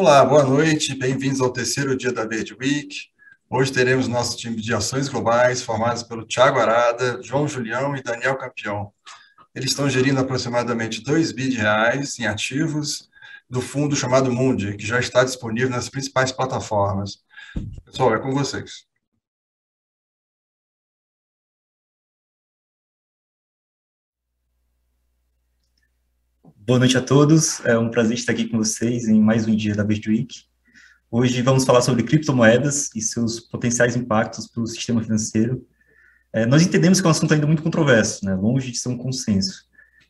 Olá, boa noite, bem-vindos ao terceiro dia da Verde Week. Hoje teremos nosso time de ações globais, formados pelo Thiago Arada, João Julião e Daniel Campeão. Eles estão gerindo aproximadamente 2 bi de reais em ativos do fundo chamado Mundi, que já está disponível nas principais plataformas. Pessoal, é com vocês. Boa noite a todos, é um prazer estar aqui com vocês em mais um dia da Week. Hoje vamos falar sobre criptomoedas e seus potenciais impactos para o sistema financeiro. É, nós entendemos que é um assunto ainda muito controverso, né, longe de ser um consenso,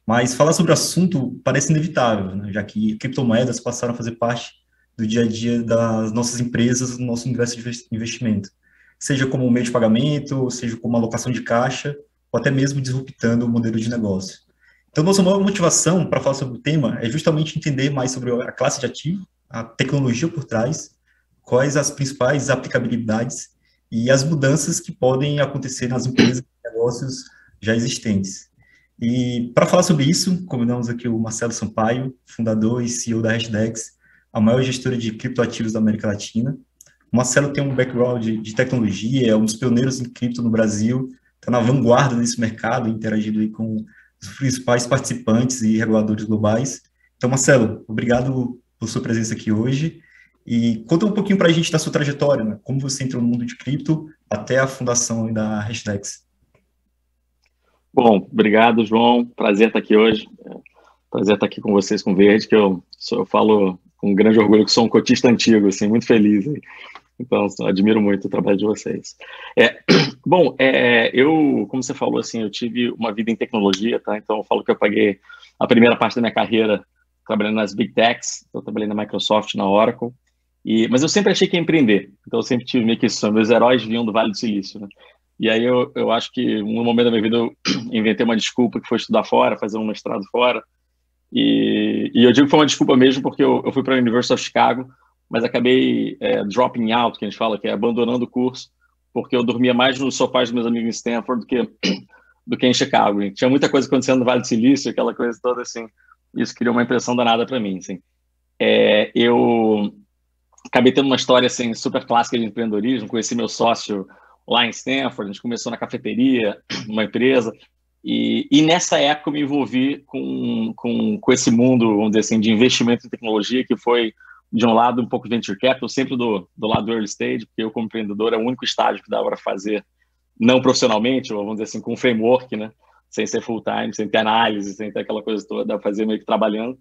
mas falar sobre o assunto parece inevitável, né, já que criptomoedas passaram a fazer parte do dia a dia das nossas empresas, do nosso universo de investimento, seja como meio de pagamento, seja como alocação de caixa, ou até mesmo disruptando o modelo de negócio. Então, nossa maior motivação para falar sobre o tema é justamente entender mais sobre a classe de ativo, a tecnologia por trás, quais as principais aplicabilidades e as mudanças que podem acontecer nas empresas e negócios já existentes. E para falar sobre isso, convidamos aqui o Marcelo Sampaio, fundador e CEO da Hashdex, a maior gestora de criptoativos da América Latina. O Marcelo tem um background de, tecnologia, é um dos pioneiros em cripto no Brasil, está na vanguarda desse mercado, interagindo com os principais participantes e reguladores globais. Então, Marcelo, obrigado por sua presença aqui hoje. E conta um pouquinho para a gente da sua trajetória, né? como você entrou no mundo de cripto até a fundação da Hashtags. Bom, obrigado, João. Prazer estar aqui hoje. Prazer estar aqui com vocês, com Verde, que eu, eu falo com grande orgulho que sou um cotista antigo, assim, muito feliz. Então, admiro muito o trabalho de vocês. É, bom, é, eu, como você falou, assim, eu tive uma vida em tecnologia, tá? Então, eu falo que eu paguei a primeira parte da minha carreira trabalhando nas Big Techs, então, eu trabalhei na Microsoft, na Oracle, e, mas eu sempre achei que ia empreender, então eu sempre tive meio que isso, meus heróis vinham do Vale do Silício, né? E aí eu, eu acho que, um momento da minha vida, eu inventei uma desculpa que foi estudar fora, fazer um mestrado fora, e, e eu digo que foi uma desculpa mesmo porque eu, eu fui para a University of Chicago, mas acabei é, dropping out, que a gente fala, que é abandonando o curso, porque eu dormia mais no sofá dos meus amigos em Stanford do que, do que em Chicago. E tinha muita coisa acontecendo no Vale do Silício, aquela coisa toda assim. Isso criou uma impressão danada para mim. Assim. É, eu acabei tendo uma história assim, super clássica de empreendedorismo. Conheci meu sócio lá em Stanford, a gente começou na cafeteria, uma empresa. E, e, nessa época eu me envolvi com, com, com esse mundo, vamos dizer assim, de investimento em tecnologia, que foi de um lado um pouco de venture capital, sempre do, do lado do early stage, porque eu como empreendedor é o único estágio que dá para fazer não profissionalmente, ou vamos dizer assim, com um framework, né? Sem ser full time, sem ter análise, sem ter aquela coisa toda, dá para fazer meio que trabalhando.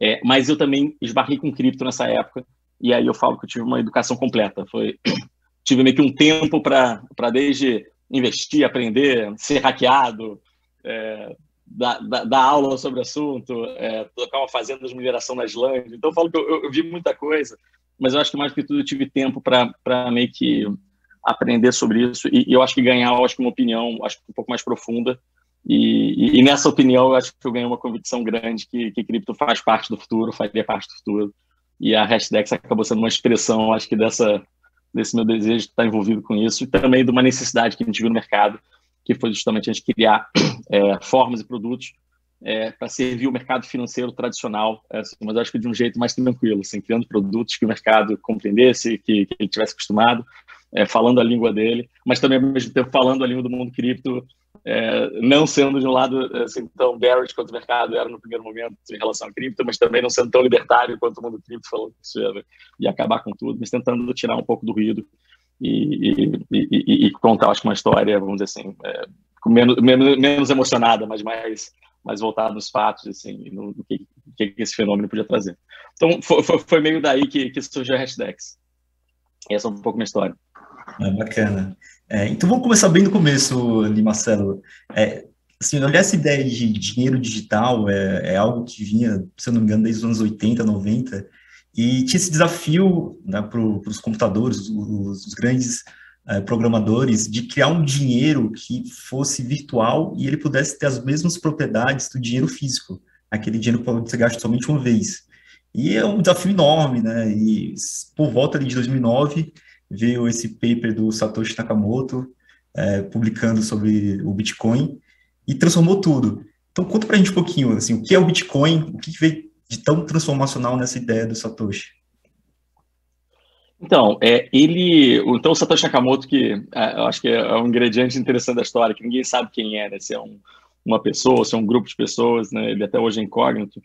É, mas eu também esbarrei com cripto nessa época, e aí eu falo que eu tive uma educação completa. Foi tive meio que um tempo para desde investir, aprender, ser hackeado, é, dar, dar, aula sobre o assunto, é, tocar uma fazenda de mineração na Islândia. Então, eu falo que eu, eu, vi muita coisa, mas eu acho que mais que tudo eu tive tempo para meio que aprender sobre isso e, e, eu acho que ganhar, acho que uma opinião, acho um pouco mais profunda. E, e, e, nessa opinião, eu acho que eu ganhei uma convicção grande que, que cripto faz parte do futuro, faria parte do futuro. E a Hashdex acabou sendo uma expressão, acho que dessa desse meu desejo de estar envolvido com isso e também de uma necessidade que a gente viu no mercado que foi justamente a gente criar é, formas e produtos é, para servir o mercado financeiro tradicional, é, assim, mas acho que de um jeito mais tranquilo, assim, criando produtos que o mercado compreendesse, que, que ele tivesse acostumado, é, falando a língua dele, mas também ao mesmo tempo falando a língua do mundo cripto, é, não sendo de um lado assim, tão bearish quanto o mercado era no primeiro momento em relação à cripto, mas também não sendo tão libertário quanto o mundo cripto falando que isso ia, ia acabar com tudo, mas tentando tirar um pouco do ruído e, e, e, e, contar, acho que uma história, vamos dizer assim, é, menos, menos, menos, emocionada, mas mais, mais voltada nos fatos, assim, no, no que, que, esse fenômeno podia trazer. Então, foi, foi, meio daí que, que surgiu a Hashdex. Essa é um pouco minha história. É, bacana. É, então, vamos começar bem no começo, ali, Marcelo. É, assim, olhar essa ideia de dinheiro digital é, é algo que vinha, se eu não me engano, desde os anos 80, 90, e tinha esse desafio né, para os computadores, os, os grandes é, programadores, de criar um dinheiro que fosse virtual e ele pudesse ter as mesmas propriedades do dinheiro físico, aquele dinheiro que você gasta somente uma vez. E é um desafio enorme, né? E por volta de 2009 veio esse paper do Satoshi Nakamoto é, publicando sobre o Bitcoin e transformou tudo. Então conta para a gente um pouquinho, assim, o que é o Bitcoin, o que veio de tão transformacional nessa ideia do Satoshi? Então, é, ele, então o Satoshi Nakamoto, que é, eu acho que é um ingrediente interessante da história, que ninguém sabe quem é, né? Se é um, uma pessoa, se é um grupo de pessoas, né? Ele até hoje é incógnito,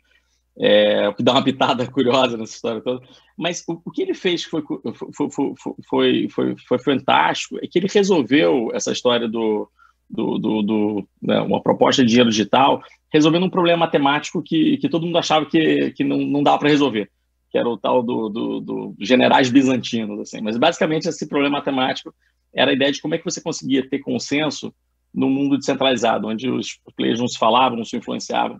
é, o que dá uma pitada curiosa nessa história toda. Mas o, o que ele fez foi, foi, foi, foi, foi, foi fantástico, é que ele resolveu essa história do, do, do, do né, uma proposta de dinheiro digital, resolvendo um problema matemático que, que todo mundo achava que, que não, não dava para resolver que era o tal do, do, do, generais bizantinos, assim. Mas basicamente esse problema matemático era a ideia de como é que você conseguia ter consenso no mundo descentralizado, onde os players não se falavam, não se influenciavam.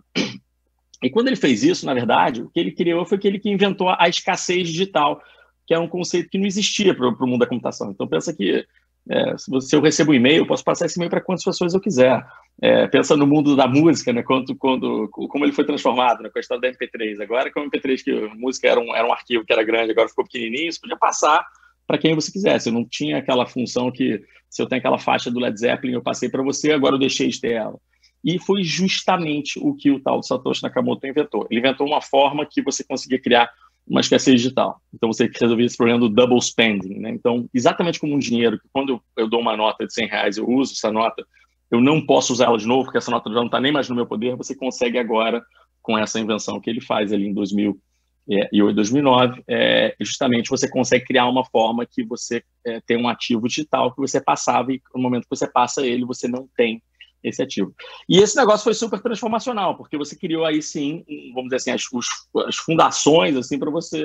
E quando ele fez isso, na verdade, o que ele criou foi que ele que inventou a escassez digital, que é um conceito que não existia para o mundo da computação. Então pensa que é, se, eu recebo um e-mail, eu posso passar esse e-mail para quantas pessoas eu quiser. É, pensa no mundo da música, né, quando, como ele foi transformado, né, história da MP3. Agora, com a MP3, que a música era um, era um arquivo que era grande, agora ficou pequenininho, você podia passar para quem você quisesse. Não tinha aquela função que, se eu tenho aquela faixa do Led Zeppelin, eu passei para você, agora eu deixei de ter ela. E foi justamente o que o tal Satoshi Nakamoto inventou. Ele inventou uma forma que você conseguia criar uma escassez digital. Então você resolvia esse problema do double spending. Né? Então, exatamente como um dinheiro, que quando eu dou uma nota de 100 reais, eu uso essa nota, eu não posso usar ela de novo, porque essa nota já não está nem mais no meu poder, você consegue agora, com essa invenção que ele faz ali em 2008, 2009, é, justamente você consegue criar uma forma que você é, tem um ativo digital que você passava e no momento que você passa ele, você não tem esse ativo. E esse negócio foi super transformacional, porque você criou aí sim, vamos dizer assim, as, os, as fundações assim para você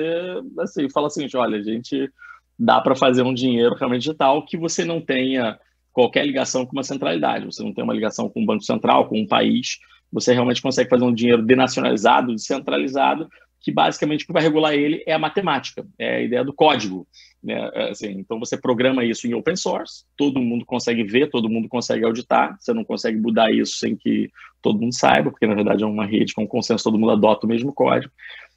assim, falar assim, olha, a gente dá para fazer um dinheiro realmente digital que você não tenha qualquer ligação com uma centralidade, você não tem uma ligação com um banco central, com um país, você realmente consegue fazer um dinheiro denacionalizado, descentralizado, que basicamente o que vai regular ele é a matemática, é a ideia do código. Né? É, assim, então você programa isso em open source, todo mundo consegue ver, todo mundo consegue auditar, você não consegue mudar isso sem que todo mundo saiba, porque na verdade é uma rede com consenso, todo mundo adota o mesmo código,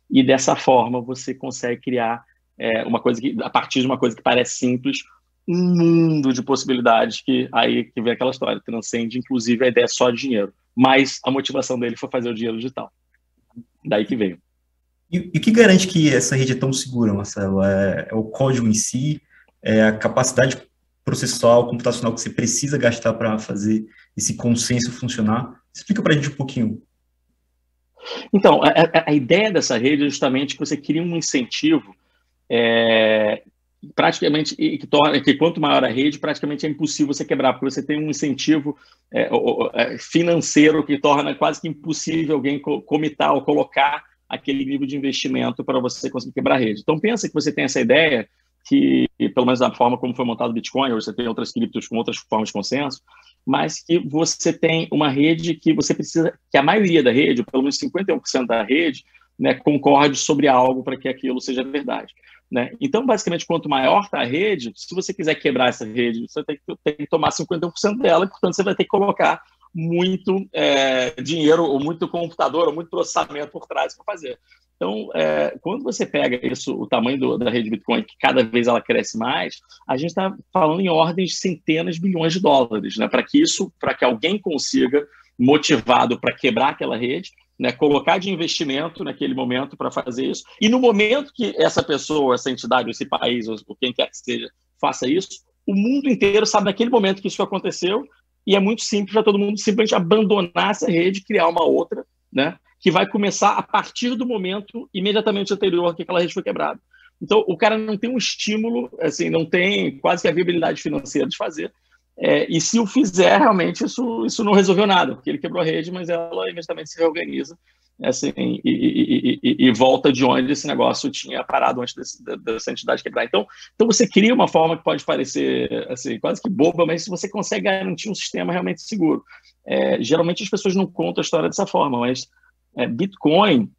e dessa forma você consegue criar é, uma coisa que, a partir de uma coisa que parece simples, um mundo de possibilidades que aí que vem aquela história, transcende inclusive a ideia só de dinheiro, mas a motivação dele foi fazer o dinheiro digital. Daí que veio. E, o que garante que essa rede é tão segura, Marcelo? É, é o código em si? É a capacidade processual, computacional que você precisa gastar para fazer esse consenso funcionar? Explica para a gente um pouquinho. Então, a, a, ideia dessa rede é justamente que você cria um incentivo é, praticamente que torna que quanto maior a rede, praticamente é impossível você quebrar, porque você tem um incentivo é, é financeiro que torna quase que impossível alguém comitar ou colocar aquele nível de investimento para você conseguir quebrar a rede. Então, pensa que você tem essa ideia que, pelo menos da forma como foi montado o Bitcoin, ou você tem outras criptos com outras formas de consenso, mas que você tem uma rede que você precisa, que a maioria da rede, pelo menos 51% da rede, né, concorde sobre algo para que aquilo seja verdade. Né? Então, basicamente, quanto maior está a rede, se você quiser quebrar essa rede, você tem que, tem que tomar 51% dela, portanto, você vai ter que colocar muito é, dinheiro, ou muito computador, ou muito processamento por trás para fazer. Então, é, quando você pega isso, o tamanho do, da rede Bitcoin, que cada vez ela cresce mais, a gente está falando em ordens de centenas de bilhões de dólares, né? Para que isso, para que alguém consiga, motivado para quebrar aquela rede, né, colocar de investimento naquele momento para fazer isso. E no momento que essa pessoa, essa entidade, esse país, ou quem quer que seja, faça isso, o mundo inteiro sabe naquele momento que isso aconteceu e é muito simples para todo mundo simplesmente abandonar essa rede criar uma outra, né? Que vai começar a partir do momento imediatamente anterior que aquela rede foi quebrada. Então, o cara não tem um estímulo, assim, não tem quase que a viabilidade financeira de fazer. É, e se o fizer, realmente, isso, isso não resolveu nada, porque ele quebrou a rede, mas ela imediatamente se reorganiza assim, e, e, e, e, volta de onde esse negócio tinha parado antes desse, dessa entidade quebrar. Então, então você cria uma forma que pode parecer assim, quase que boba, mas você consegue garantir um sistema realmente seguro. É, geralmente as pessoas não contam a história dessa forma, mas é, Bitcoin,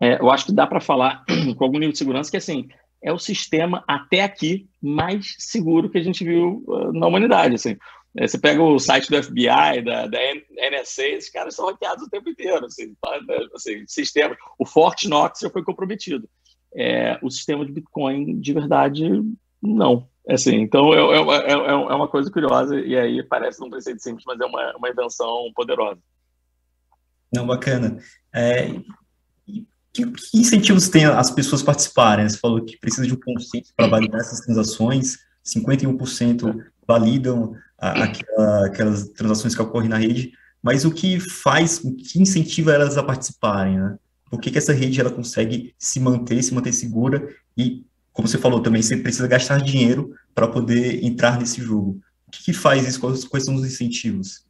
é, eu acho que dá para falar com algum nível de segurança que assim é o sistema até aqui mais seguro que a gente viu uh, na humanidade. Assim. É, você pega o site do FBI, da, da NSA, esses caras são hackeados o tempo inteiro. Assim, assim, sistema, o Fort Knox já foi comprometido. É, o sistema de Bitcoin, de verdade, não. Assim, então, é, é, é, é, uma coisa curiosa, e aí parece um preceito simples, mas é uma, uma invenção poderosa. Não, bacana. É, que, que incentivos tem as pessoas participarem? Você falou que precisa de um consenso para validar essas transações, 51% validam aquela, aquelas transações que ocorrem na rede, mas o que faz, o que incentiva elas a participarem, né? Por que, que essa rede ela consegue se manter, se manter segura e, como você falou também, você precisa gastar dinheiro para poder entrar nesse jogo. O que, que faz isso? Quais, quais são os incentivos?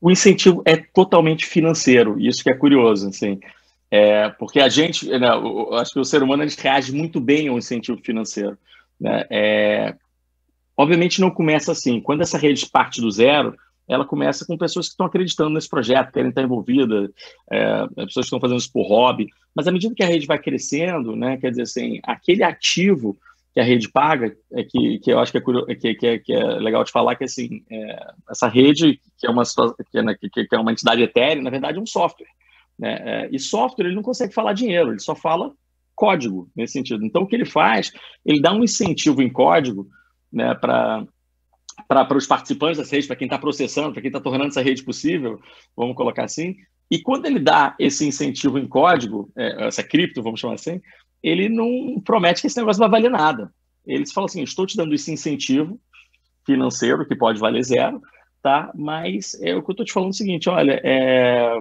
O incentivo é totalmente financeiro, isso que é curioso, assim. É, porque a gente, né, acho que o ser humano reage muito bem ao incentivo financeiro. Né? É, obviamente não começa assim. Quando essa rede parte do zero, ela começa com pessoas que estão acreditando nesse projeto, querem estar envolvidas, é, pessoas que estão fazendo isso por hobby. Mas à medida que a rede vai crescendo, né, quer dizer assim, aquele ativo que a rede paga, é que, que eu acho que é, que, que, é, que é legal de falar que assim, é, essa rede, que é, uma, que, né, que, que é uma entidade etérea, na verdade é um software. Né? É, e software ele não consegue falar dinheiro, ele só fala código nesse sentido. Então o que ele faz, ele dá um incentivo em código né, para para os participantes dessa rede, para quem está processando, para quem está tornando essa rede possível, vamos colocar assim. E quando ele dá esse incentivo em código, é, essa cripto, vamos chamar assim, ele não promete que esse negócio vai valer nada. Ele fala assim: estou te dando esse incentivo financeiro, que pode valer zero, tá? Mas é o que eu estou te falando é o seguinte: olha, é,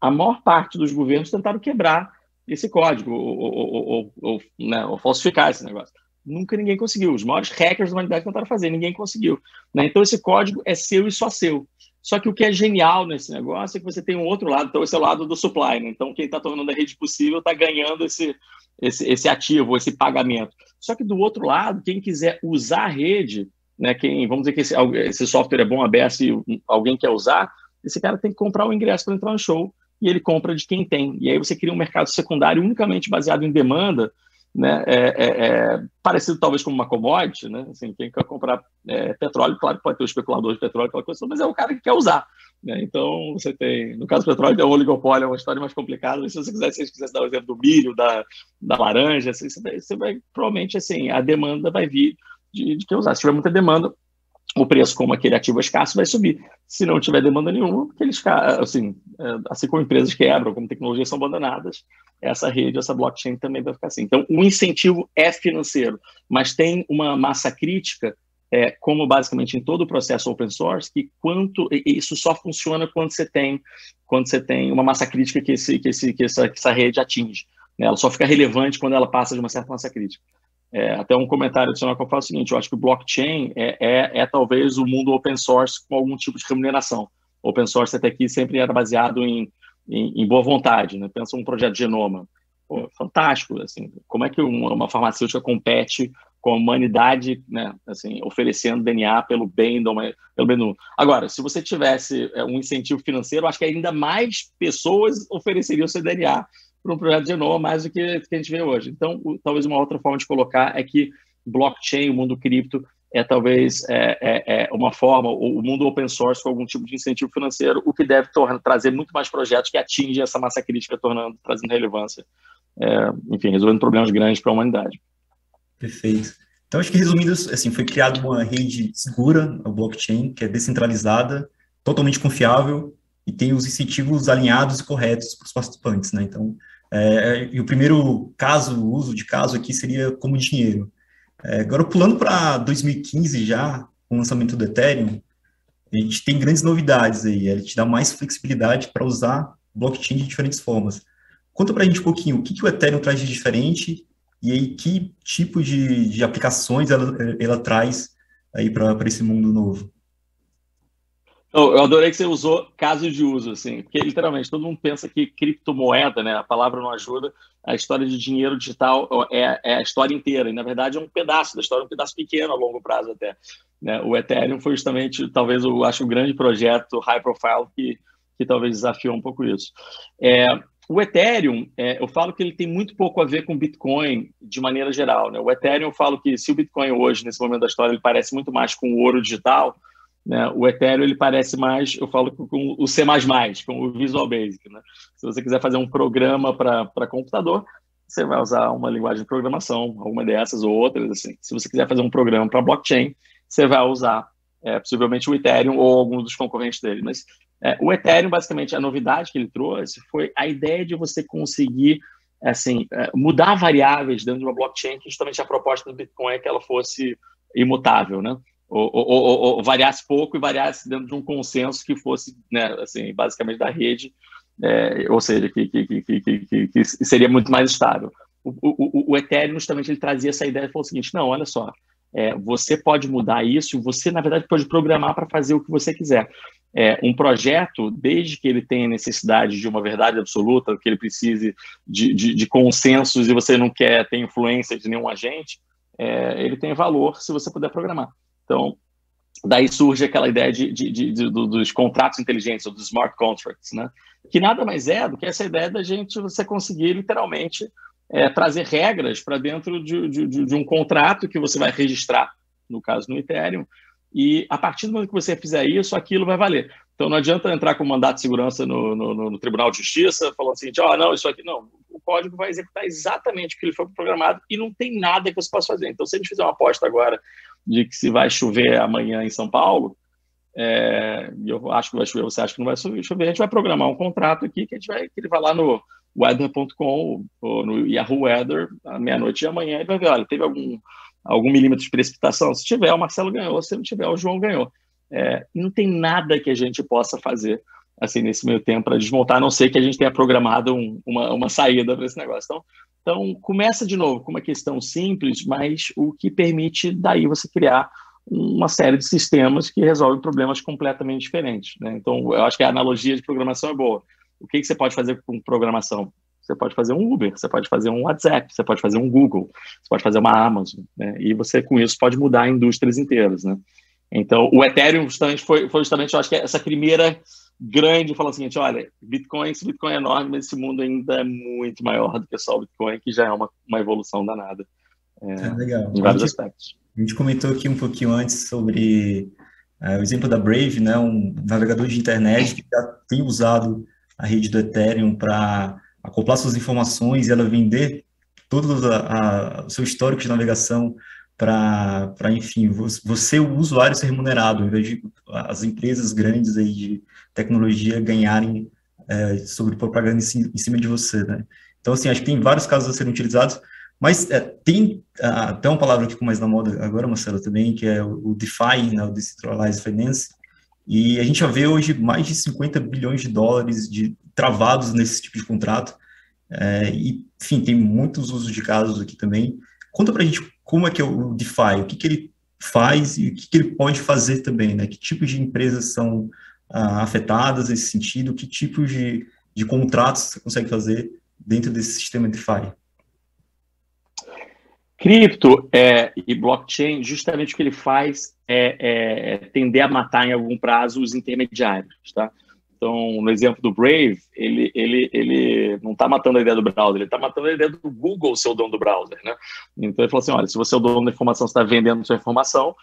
a maior parte dos governos tentaram quebrar esse código, ou, ou, ou, ou, né, ou falsificar esse negócio. Nunca ninguém conseguiu. Os maiores hackers da humanidade tentaram fazer, ninguém conseguiu. Né? Então, esse código é seu e só seu. Só que o que é genial nesse negócio é que você tem um outro lado, então esse é o lado do supply. Né? Então, quem está tornando a rede possível está ganhando esse, esse, esse ativo, esse pagamento. Só que do outro lado, quem quiser usar a rede, né, quem, vamos dizer que esse, esse software é bom aberto e alguém quer usar, esse cara tem que comprar o ingresso para entrar no show e ele compra de quem tem. E aí você cria um mercado secundário unicamente baseado em demanda né, é, é, é, parecido talvez com uma commodity, né, assim, quem quer comprar é, petróleo, claro pode ter o especulador de petróleo, aquela coisa, mas é o cara que quer usar, né, então você tem, no caso do petróleo, é um oligopólio, é uma história mais complicada, mas se você quiser, se você quiser dar o exemplo do milho, da, da laranja, assim, você, você vai, provavelmente, assim, a demanda vai vir de, de quem usar, se tiver muita demanda, o preço, como aquele ativo é escasso, vai subir. Se não tiver demanda nenhuma, assim, é, assim como empresas quebram, como tecnologias são abandonadas, essa rede, essa blockchain também vai ficar assim. Então, o incentivo é financeiro, mas tem uma massa crítica, é, como basicamente em todo o processo open source, que quanto isso só funciona quando você tem quando você tem uma massa crítica que, esse, que, esse, que, essa, que essa rede atinge. Né? Ela só fica relevante quando ela passa de uma certa massa crítica. É, até um comentário adicional que eu faço é o seguinte: eu acho que o blockchain é, é, é, talvez o mundo open source com algum tipo de remuneração. Open source até aqui sempre era baseado em, em, em boa vontade, né? Pensa um projeto de genoma. Pô, fantástico, assim, como é que uma, uma farmacêutica compete com a humanidade, né, assim, oferecendo DNA pelo bem do pelo bem do... Agora, se você tivesse é, um incentivo financeiro, acho que ainda mais pessoas ofereceriam seu DNA para um projeto de genoma mais do que, que a gente vê hoje. Então, o, talvez uma outra forma de colocar é que blockchain, o mundo cripto, é talvez é, é, é uma forma, o mundo open source com algum tipo de incentivo financeiro, o que deve tornar, trazer muito mais projetos que atingem essa massa crítica, tornando, trazendo relevância, é, enfim, resolvendo problemas grandes para a humanidade. Perfeito. Então, acho que resumindo, assim, foi criada uma rede segura, a blockchain, que é descentralizada, totalmente confiável e tem os incentivos alinhados e corretos para os participantes, né? Então, é, e o primeiro caso, uso de caso aqui seria como dinheiro. É, agora, pulando para 2015 já, com o lançamento do Ethereum, a gente tem grandes novidades aí, ele te dá mais flexibilidade para usar blockchain de diferentes formas. Conta para a gente um pouquinho, o que, que o Ethereum traz de diferente e aí que tipo de, de aplicações ela, ela traz aí para esse mundo novo? Eu adorei que você usou casos de uso, assim, porque literalmente todo mundo pensa que criptomoeda, né, a palavra não ajuda, a história de dinheiro digital é, é a história inteira, e na verdade é um pedaço da história, um pedaço pequeno a longo prazo até. Né? O Ethereum foi justamente, talvez, eu acho, um grande projeto high profile que, que talvez desafiou um pouco isso. É, o Ethereum, é, eu falo que ele tem muito pouco a ver com Bitcoin de maneira geral. Né? O Ethereum, eu falo que se o Bitcoin hoje, nesse momento da história, ele parece muito mais com o ouro digital, né? O Ethereum ele parece mais, eu falo com o C++, com o Visual Basic. Né? Se você quiser fazer um programa para computador, você vai usar uma linguagem de programação, alguma dessas ou outras. Assim. Se você quiser fazer um programa para blockchain, você vai usar é, possivelmente o Ethereum ou algum dos concorrentes dele. Mas É, o Ethereum, basicamente, a novidade que ele trouxe foi a ideia de você conseguir assim, é, mudar variáveis dentro de uma blockchain, que justamente a proposta do Bitcoin é que ela fosse imutável, né? Ou, ou, ou, variasse pouco e variasse dentro de um consenso que fosse, né, assim, basicamente da rede, é, ou seja, que, que, que, que, seria muito mais estável. O, o, o, Ethereum, justamente, ele trazia essa ideia e falou o seguinte, não, olha só, é, você pode mudar isso, você, na verdade, pode programar para fazer o que você quiser. É, um projeto, desde que ele tenha necessidade de uma verdade absoluta, que ele precise de, de, de consensos e você não quer ter influência de nenhum agente, é, ele tem valor se você puder programar. Então, daí surge aquela ideia de, de, de, de, dos contratos inteligentes, ou dos smart contracts, né? que nada mais é do que essa ideia da gente você conseguir literalmente é, trazer regras para dentro de, de, um contrato que você vai registrar, no caso no Ethereum, e a partir do momento que você fizer isso, aquilo vai valer. Então não adianta entrar com mandato de segurança no, no, no Tribunal de Justiça falando assim, ó, não, isso aqui não. O código vai executar exatamente o que ele foi programado e não tem nada que você possa fazer. Então, se a gente fizer uma aposta agora de que se vai chover amanhã em São Paulo, é, eu acho que vai chover, você acha que não vai chover, a gente vai programar um contrato aqui que a gente vai, que ele vai lá no weather.com ou no Yahoo Weather à meia-noite de amanhã e vai ver, olha, teve algum algum milímetro de precipitação? Se tiver, o Marcelo ganhou. Se não tiver, o João ganhou. É, não tem nada que a gente possa fazer assim nesse meio tempo para desmontar, a não ser que a gente tenha programado um, uma, uma saída para esse negócio. Então, então, começa de novo com uma questão simples, mas o que permite daí você criar uma série de sistemas que resolvem problemas completamente diferentes. Né? Então, eu acho que a analogia de programação é boa. O que, que você pode fazer com programação? Você pode fazer um Uber, você pode fazer um WhatsApp, você pode fazer um Google, você pode fazer uma Amazon, né? E você, com isso, pode mudar indústrias inteiras, né? Então, o Ethereum justamente foi, foi justamente, eu acho que essa primeira grande falou seguinte, olha, Bitcoin, esse Bitcoin é enorme, mas esse mundo ainda é muito maior do que só o Bitcoin, que já é uma, uma evolução danada. É, é legal. Em vários a gente, aspectos. A gente comentou aqui um pouquinho antes sobre é, o exemplo da Brave, né, um navegador de internet que já tem usado a rede do Ethereum para acoplar suas informações e ela vender todo o seu histórico de navegação para, enfim, você, o usuário, ser remunerado, ao invés de as empresas grandes aí de tecnologia ganharem é, sobre propaganda em, cima de você, né? Então, assim, acho que tem vários casos a serem utilizados, mas é, tem até uma palavra que ficou mais na moda agora, Marcelo, também, que é o DeFi, né, o Decentralized Finance, e a gente já vê hoje mais de 50 bilhões de dólares de travados nesse tipo de contrato. É, e, enfim, tem muitos usos de casos aqui também. Conta para a gente como é que é o DeFi, o que, que ele faz e o que, que ele pode fazer também, né? Que tipos de empresas são ah, afetadas nesse sentido, que tipos de, de contratos você consegue fazer dentro desse sistema DeFi? Cripto é, e blockchain, justamente o que ele faz é, é, tender a matar em algum prazo os intermediários, tá? Então, no exemplo do Brave, ele, ele, ele não está matando a ideia do browser, ele está matando a ideia do Google ser o dono do browser, né? Então, ele falou assim, olha, se você é o dono da informação, você está vendendo sua informação,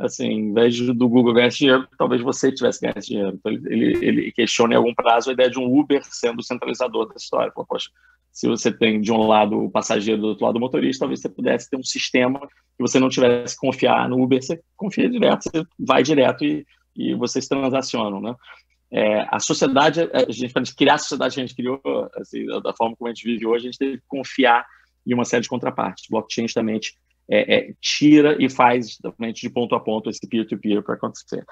assim, em vez do Google ganhar dinheiro, talvez você tivesse ganhado dinheiro. Então, ele, ele questiona em algum prazo a ideia de um Uber sendo o centralizador da história. Fala, poxa, se você tem de um lado o passageiro do outro lado o motorista, talvez você pudesse ter um sistema que você não tivesse que confiar no Uber, você confia direto, você vai direto e, e vocês transacionam, né? É, a sociedade, a gente, para criar a sociedade que a gente criou, assim, da forma como a gente vive hoje, a gente teve que confiar em uma série de contrapartes. Blockchain justamente é, é, tira e faz justamente de ponto a ponto esse peer-to-peer para acontecer.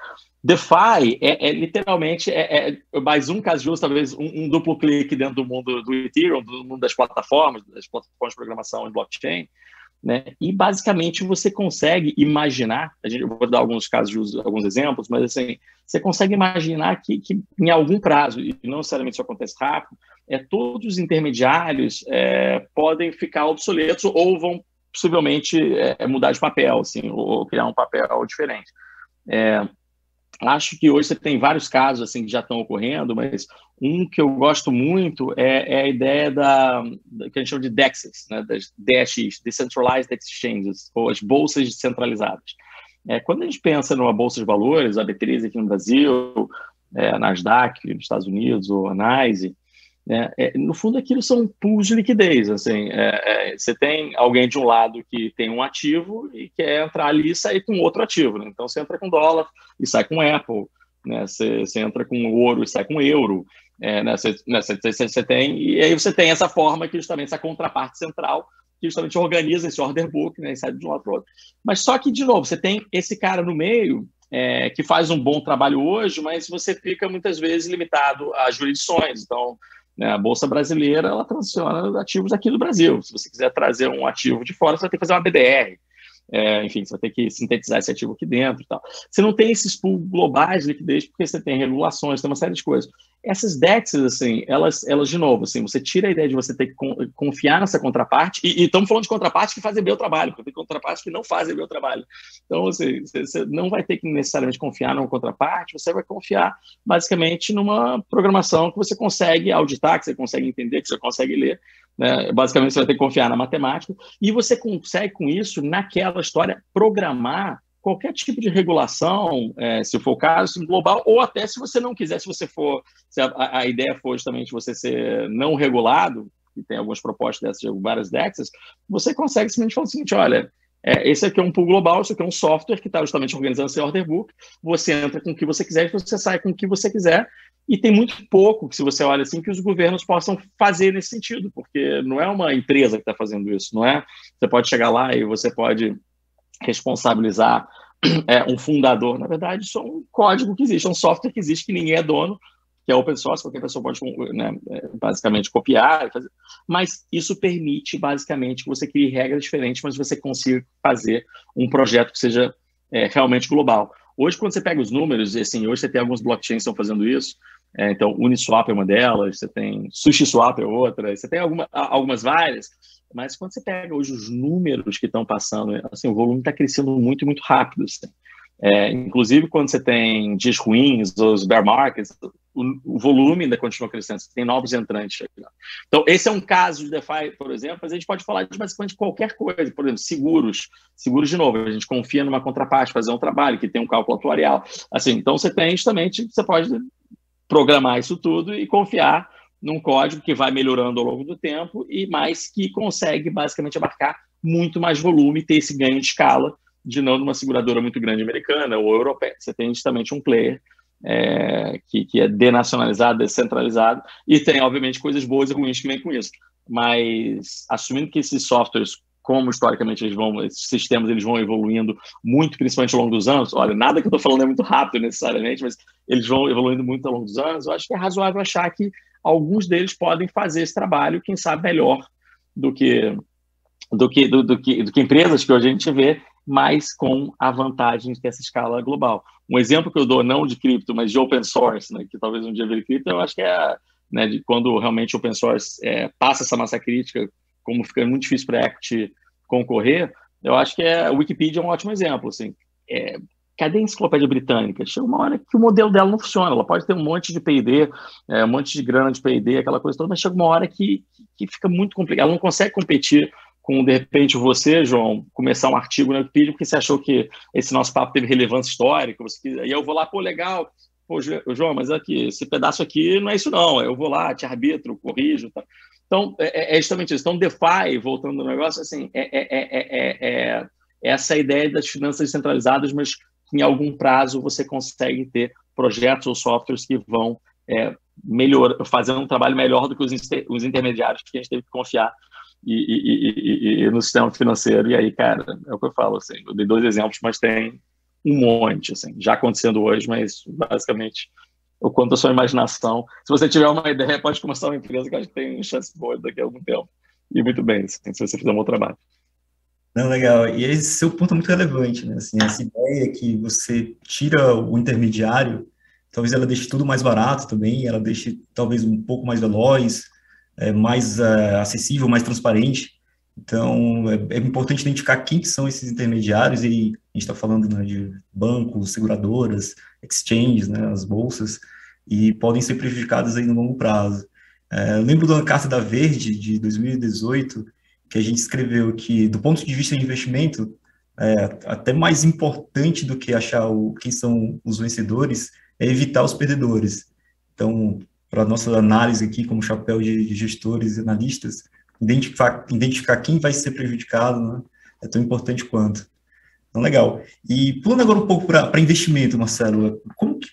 DeFi é, é literalmente é, é, mais um caso justo, talvez um, um, duplo clique dentro do mundo do Ethereum, do mundo das plataformas, das plataformas de programação em blockchain, né? E basicamente você consegue imaginar, a gente, eu vou dar alguns casos, alguns exemplos, mas assim, você consegue imaginar que, que em algum prazo, e não necessariamente isso acontece rápido, é, todos os intermediários é, podem ficar obsoletos ou vão possivelmente é, mudar de papel, assim, ou criar um papel diferente. É, Acho que hoje você tem vários casos assim que já estão ocorrendo, mas um que eu gosto muito é, é a ideia da, da, que a gente chama de DEXs, né, das DEX, Decentralized Exchanges, ou as bolsas descentralizadas. É, quando a gente pensa numa bolsa de valores, a B3 aqui no Brasil, é, a Nasdaq nos Estados Unidos, ou a NYSE, né? É, no fundo, aquilo são pools de liquidez. Assim, é, é, você tem alguém de um lado que tem um ativo e quer entrar ali e sair com outro ativo. Né? Então, você entra com dólar e sai com Apple. né? Você, você entra com ouro e sai com euro. É? Você, né? Você, tem, e aí você tem essa forma que justamente essa contraparte central que justamente organiza esse order book, né? E sai de um lado para outro. Mas só que, de novo, você tem esse cara no meio é, que faz um bom trabalho hoje, mas você fica muitas vezes limitado às jurisdições. Então, né, a Bolsa Brasileira, ela transiciona ativos aqui do Brasil. Se você quiser trazer um ativo de fora, você vai ter que fazer uma BDR. É, enfim, você vai ter que sintetizar esse ativo aqui dentro e tal. Você não tem esses pools globais de liquidez porque você tem regulações, tem uma série de coisas. Essas DEXs, assim, elas, elas de novo, assim, você tira a ideia de você ter que confiar nessa contraparte, e, e estamos falando de contrapartes que fazem bem o trabalho, porque tem contrapartes que não fazem bem o trabalho. Então, assim, você, você não vai ter que necessariamente confiar numa contraparte, você vai confiar basicamente numa programação que você consegue auditar, que você consegue entender, que você consegue ler, né? Basicamente, você vai ter que confiar na matemática e você consegue, com isso, naquela história, programar qualquer tipo de regulação, é, se for o caso, global, ou até se você não quiser, se você for, se a, a ideia for justamente você ser não regulado, e tem algumas propostas dessas de várias DEXs, você consegue simplesmente falar o seguinte, olha, é, esse aqui é um pool global, esse aqui é um software que está justamente organizando seu order book, você entra com o que você quiser e você sai com o que você quiser, e tem muito pouco que, se você olha assim, que os governos possam fazer nesse sentido, porque não é uma empresa que está fazendo isso, não é? Você pode chegar lá e você pode responsabilizar é, um fundador. Na verdade, isso é um código que existe, é um software que existe que ninguém é dono, que é open source, qualquer pessoa pode né, é, basicamente copiar, fazer, mas isso permite basicamente que você crie regras diferentes, mas você consiga fazer um projeto que seja é, realmente global. Hoje, quando você pega os números, assim, hoje você tem alguns blockchains que estão fazendo isso, é, então, Uniswap é uma delas, você tem SushiSwap é outra, você tem alguma, algumas várias, mas quando você pega hoje os números que estão passando, assim, o volume está crescendo muito, muito rápido. Assim. É, inclusive, quando você tem dias ruins, os bear markets, o, o, volume ainda continua crescendo, você tem novos entrantes chegando. Então, esse é um caso de DeFi, por exemplo, mas a gente pode falar de basicamente qualquer coisa. Por exemplo, seguros. Seguros, de novo, a gente confia numa contraparte, fazer um trabalho que tem um cálculo atuarial. Assim, então, você tem justamente, você pode programar isso tudo e confiar num código que vai melhorando ao longo do tempo e mais que consegue basicamente abarcar muito mais volume ter esse ganho de escala de não numa seguradora muito grande americana ou europeia. Você tem justamente um player é, que, que é denacionalizado, descentralizado, e tem, obviamente, coisas boas e ruins que vêm com isso. Mas, assumindo que esses softwares como historicamente eles vão, esses sistemas eles vão evoluindo muito, principalmente ao longo dos anos. Olha, nada que eu estou falando é muito rápido necessariamente, mas eles vão evoluindo muito ao longo dos anos. Eu acho que é razoável achar que alguns deles podem fazer esse trabalho, quem sabe melhor do que do que do, do que do que empresas que hoje a gente vê, mas com a vantagem de ter essa escala global. Um exemplo que eu dou não de cripto, mas de open source, né, que talvez um dia vire cripto, eu acho que é né, de quando realmente open source é, passa essa massa crítica como fica muito difícil para a equity concorrer, eu acho que é, a Wikipedia é um ótimo exemplo. Assim, é, cadê a enciclopédia britânica? Chega uma hora que o modelo dela não funciona. Ela pode ter um monte de P&D, é, um monte de grana de P&D, aquela coisa toda, mas chega uma hora que, que fica muito complicado. Ela não consegue competir com, de repente, você, João, começar um artigo na Wikipedia porque você achou que esse nosso papo teve relevância histórica. Você, e eu vou lá, pô, legal, pô, João, mas aqui, esse pedaço aqui não é isso não. Eu vou lá, te arbitro, corrijo. Tá. Então, é, é, justamente isso. Então, DeFi, voltando ao negócio, assim, é, é, é, essa ideia das finanças descentralizadas, mas que em algum prazo você consegue ter projetos ou softwares que vão é, melhor, fazer um trabalho melhor do que os, os intermediários que a gente teve que confiar e, e, e, no sistema financeiro. E aí, cara, é o que eu falo, assim, eu dei dois exemplos, mas tem um monte, assim, já acontecendo hoje, mas basicamente o quanto a sua imaginação. Se você tiver uma ideia, pode começar uma empresa que acho que tem chance boa daqui a algum tempo. E muito bem, assim, se você fizer um bom trabalho. Não, legal. E esse seu ponto é muito relevante, né? Assim, essa ideia que você tira o intermediário, talvez ela deixe tudo mais barato também, ela deixe talvez um pouco mais veloz, é, mais é, acessível, mais transparente. Então, é, é, importante identificar quem são esses intermediários, e a gente está falando né, de bancos, seguradoras, exchanges, né, as bolsas, e podem ser prejudicadas aí no longo prazo. É, eu lembro da Carta da Verde, de 2018, que a gente escreveu que, do ponto de vista de investimento, é, até mais importante do que achar o, quem são os vencedores é evitar os perdedores. Então, para nossa análise aqui, como chapéu de gestores e analistas, identificar, identificar quem vai ser prejudicado né, é tão importante quanto. Então, legal. E pulando agora um pouco para investimento, Marcelo, como que,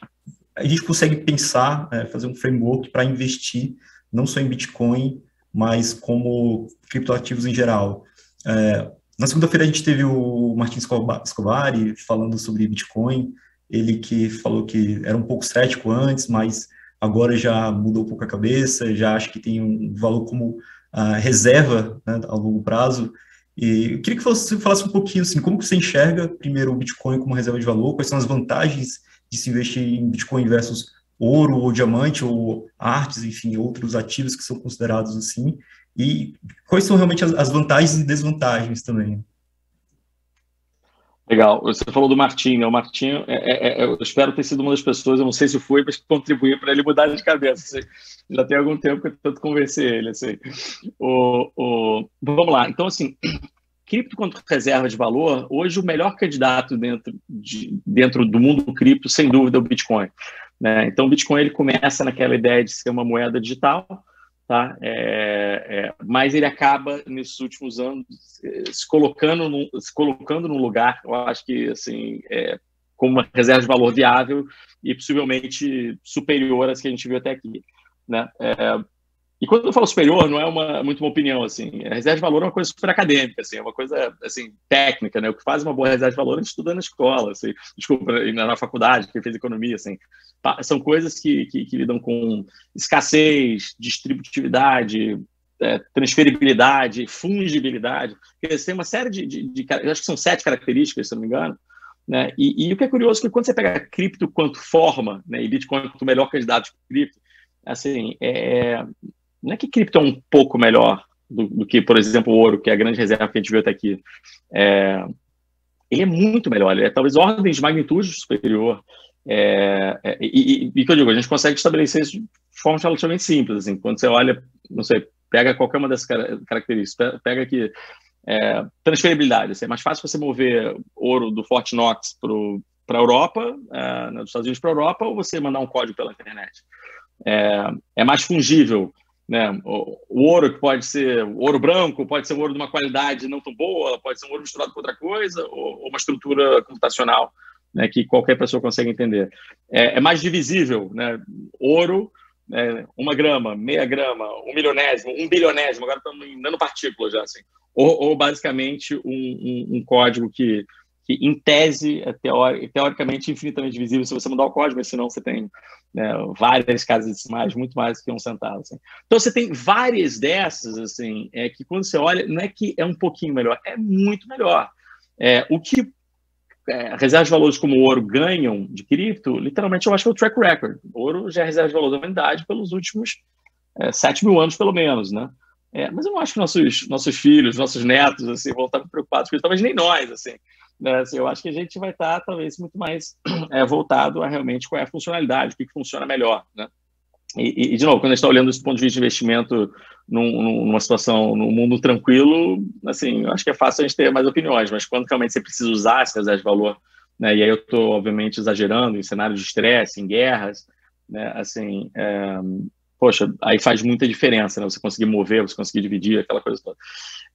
a gente consegue pensar, é, fazer um framework para investir não só em Bitcoin, mas como criptoativos em geral. É, na segunda-feira a gente teve o Martin Escobari falando sobre Bitcoin, ele que falou que era um pouco cético antes, mas agora já mudou um pouco a cabeça, já acha que tem um valor como uh, reserva né, a longo prazo. E eu queria que você falasse um pouquinho assim, como você enxerga primeiro o Bitcoin como reserva de valor, quais são as vantagens de se investir em Bitcoin versus ouro ou diamante ou artes, enfim, outros ativos que são considerados assim, e quais são realmente as, as vantagens e desvantagens também. Legal. Você falou do Martinho, né? O Martinho, é, é, é, eu espero ter sido uma das pessoas, eu não sei se foi, mas que para ele mudar de cabeça. Assim. Já tem algum tempo que eu tento convencer ele. Assim. O, o... Vamos lá. Então, assim, cripto quanto reserva de valor, hoje o melhor candidato dentro, de, dentro do mundo do cripto, sem dúvida, é o Bitcoin. Né? Então, o Bitcoin ele começa naquela ideia de ser uma moeda digital, tá? É, é, mas ele acaba nesses últimos anos se colocando num, se colocando num lugar, eu acho que assim, é, como uma reserva de valor viável e possivelmente superior às que a gente viu até aqui, né? É, e quando eu falo superior, não é uma, muito uma opinião, assim. A reserva de valor é uma coisa super acadêmica, assim, é uma coisa, assim, técnica, né? O que faz uma boa reserva de valor a gente estuda na escola, assim, desculpa, na, faculdade, que fez economia, assim. São coisas que, que, que lidam com escassez, distributividade, é, transferibilidade, fungibilidade. Têm uma série de, de, de, acho que são sete características, se não me engano. Né? E, e, o que é curioso é que quando você pega cripto quanto forma, né, e Bitcoin quanto melhor candidato de cripto, assim, é, não é que cripto é um pouco melhor do, do, que, por exemplo, o ouro, que é a grande reserva que a gente viu até aqui. É, ele é muito melhor, ele é talvez ordens de magnitude superior. É, é, e, e, que eu digo, a gente consegue estabelecer isso de forma relativamente simples. Assim, quando você olha, não sei, pega qualquer uma dessas características, pega aqui é, transferibilidade. Assim, é mais fácil você mover ouro do Fort Knox para a Europa, é, né, dos Estados Unidos para a Europa, ou você mandar um código pela internet. É, é mais fungível né? O, o, ouro que pode ser ouro branco, pode ser um ouro de uma qualidade não tão boa, pode ser um ouro misturado com outra coisa, ou, ou uma estrutura computacional né, que qualquer pessoa consegue entender. É, é mais divisível, né? Ouro, é, uma grama, meia grama, um milionésimo, um bilionésimo, agora estamos em nanopartículas já, assim. Ou, ou basicamente um, um, um código que que em tese é teori teoricamente infinitamente visível se você mudar o código, mas senão você tem né, várias casas decimais, muito mais que um centavo. Assim. Então você tem várias dessas, assim, é que quando você olha, não é que é um pouquinho melhor, é muito melhor. É, o que é, reservas de valores como ouro ganham de cripto, literalmente eu acho que é o track record. O ouro já é reserva de valor da humanidade pelos últimos é, 7 mil anos, pelo menos, né? É, mas eu não acho que nossos, nossos filhos, nossos netos, assim, vão estar preocupados com isso, talvez nem nós, assim. Né? Assim, eu acho que a gente vai estar, talvez, muito mais é, voltado a realmente qual é a funcionalidade, o que, que funciona melhor. Né? E, e, de novo, quando a gente está olhando esse ponto de vista de investimento num, numa situação, num mundo tranquilo, assim, eu acho que é fácil a gente ter mais opiniões, mas quando realmente você precisa usar esse reserva de valor, né, e aí eu estou, obviamente, exagerando em cenários de estresse, em guerras, né, assim, é, poxa, aí faz muita diferença, né, você conseguir mover, você conseguir dividir, aquela coisa toda.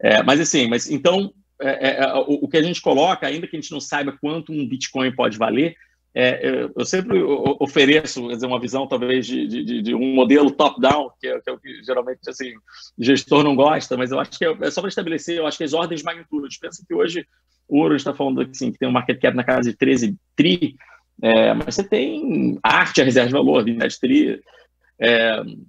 É, mas assim, mas então, é, é, é, o, o, que a gente coloca, ainda que a gente não saiba quanto um Bitcoin pode valer, é, eu sempre ofereço dizer, uma visão, talvez, de, de, de um modelo top-down, que, é, que, é, o que geralmente assim, o gestor não gosta, mas eu acho que é só para estabelecer, eu acho que as ordens de magnitude. Pensa que hoje o ouro está falando assim, que tem um market cap na casa de 13 tri, mas você tem arte a reserva de valor, 27 tri,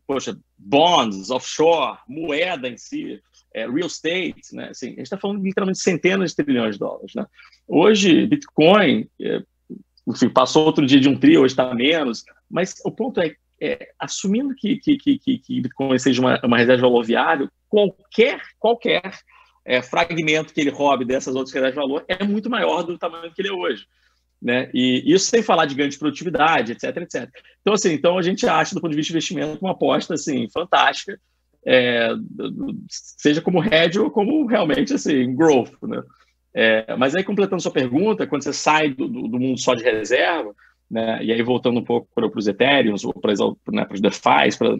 poxa, bonds, offshore, moeda em si é, real estate, né? Assim, a gente está falando literalmente centenas de trilhões de dólares, né? Hoje, Bitcoin, é, enfim, passou outro dia de um trio, hoje está menos, mas o ponto é, é assumindo que, que, que, que, Bitcoin seja uma, uma reserva de valor viável, qualquer, qualquer é, fragmento que ele roube dessas outras reservas de valor é muito maior do tamanho que ele é hoje. Né? E isso sem falar de ganho de produtividade, etc, etc. Então, assim, então a gente acha, do ponto de vista de investimento, uma aposta assim, fantástica, é, seja como hedge ou como realmente assim, growth. Né? É, mas aí, completando sua pergunta, quando você sai do, do mundo só de reserva, né, e aí voltando um pouco para, os Ethereum, ou para, né, para os DeFi, para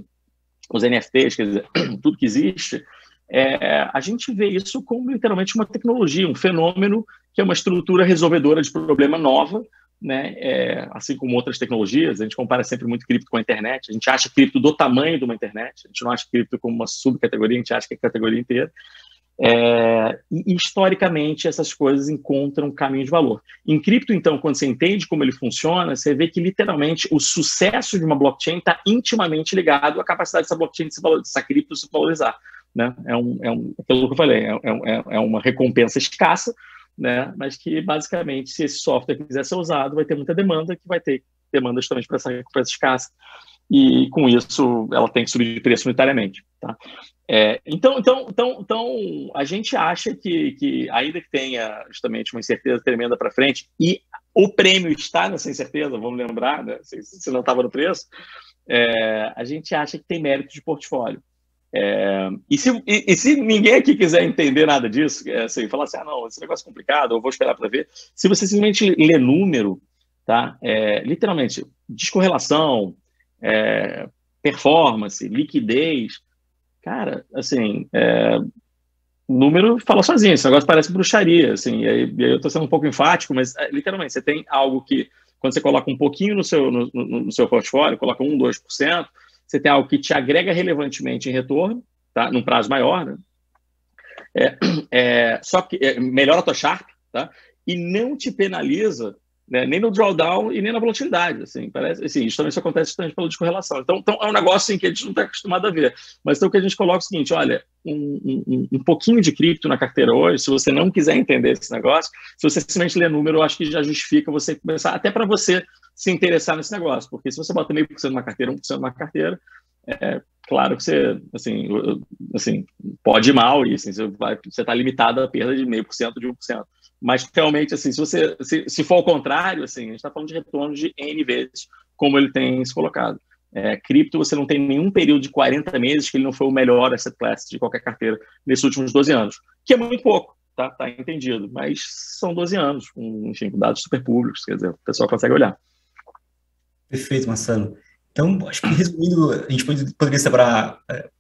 os NFTs, quer dizer, tudo que existe, é, a gente vê isso como literalmente uma tecnologia, um fenômeno que é uma estrutura resolvedora de problema nova, né, é, assim como outras tecnologias, a gente compara sempre muito cripto com a internet, a gente acha cripto do tamanho de uma internet, a gente não acha cripto como uma subcategoria, a gente acha que é a categoria inteira. É, e, historicamente, essas coisas encontram caminho de valor. Em cripto, então, quando você entende como ele funciona, você vê que literalmente o sucesso de uma blockchain está intimamente ligado à capacidade dessa blockchain de se valorizar, dessa cripto se valorizar. Né? É, um, é um, que eu falei, é, é, é uma recompensa escassa, né? mas que basicamente, se esse software quiser ser usado, vai ter muita demanda, que vai ter demanda justamente para essa recompensa escassa e com isso ela tem que subir de preço unitariamente. Tá? É, então, então, então, então, a gente acha que, que, ainda que tenha justamente uma incerteza tremenda para frente, e o prêmio está nessa incerteza, vamos lembrar, né? se, se não estava no preço, é, a gente acha que tem mérito de portfólio. É, e, se, e, e, se ninguém aqui quiser entender nada disso, é, assim, falar assim, ah, não, esse negócio é complicado, eu vou esperar para ver. Se você simplesmente lê número, tá? É, literalmente, descorrelação, é, performance, liquidez, cara, assim, é, número fala sozinho, esse negócio parece bruxaria, assim, e aí, e aí eu estou sendo um pouco enfático, mas é, literalmente, você tem algo que, quando você coloca um pouquinho no seu, no, no, no seu portfólio, coloca 1, 2%, você tem algo que te agrega relevantemente em retorno, tá? num prazo maior, né? É, é, só que é, melhora a tua Sharp, tá? E não te penaliza né? nem no drawdown e nem na volatilidade. Assim, parece, assim, isso também só acontece justamente pela descorrelação. Então, então é um negócio assim, que a gente não está acostumado a ver. Mas então o que a gente coloca é o seguinte: olha, um, um, um, pouquinho de cripto na carteira hoje, se você não quiser entender esse negócio, se você simplesmente ler número, eu acho que já justifica você começar, até para você se interessar nesse negócio. Porque se você bota meio por cento numa carteira, 1% numa carteira, é, claro que você, assim, assim pode ir mal e assim, você está limitado à perda de meio por cento de 1%. Mas realmente, assim, se você se, se for ao contrário, assim, a gente está falando de retorno de N vezes, como ele tem se colocado. É, cripto, você não tem nenhum período de 40 meses que ele não foi o melhor asset class de qualquer carteira nesses últimos 12 anos, que é muito pouco, tá, tá entendido, mas são 12 anos, com, enfim, com dados super públicos, quer dizer, o pessoal consegue olhar. Perfeito, Marcelo. Então, acho que resumindo, a gente poderia separar é,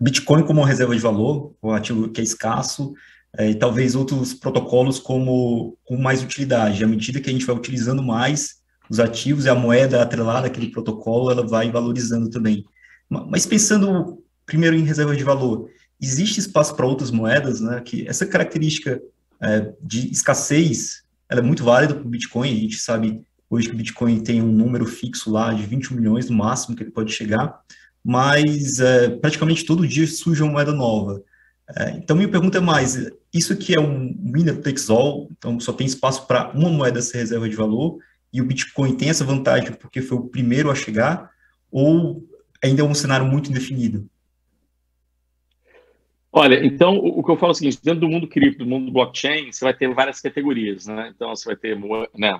Bitcoin como uma reserva de valor, um ativo que é escasso, e talvez outros protocolos como com mais utilidade. À medida que a gente vai utilizando mais os ativos e a moeda atrelada àquele protocolo, ela vai valorizando também. Mas pensando primeiro em reserva de valor, existe espaço para outras moedas, né? Que essa característica é, de escassez, ela é muito válida para o Bitcoin. A gente sabe hoje que o Bitcoin tem um número fixo lá de 21 milhões no máximo que ele pode chegar, mas é, praticamente todo dia surge uma moeda nova. É, então, minha pergunta é mais, isso aqui é um winner takes all, então só tem espaço para uma moeda ser reserva de valor, e o Bitcoin tem essa vantagem porque foi o primeiro a chegar, ou ainda é um cenário muito indefinido? Olha, então o, que eu falo é o seguinte: dentro do mundo cripto, do mundo blockchain, você vai ter várias categorias, né? Então você vai ter né,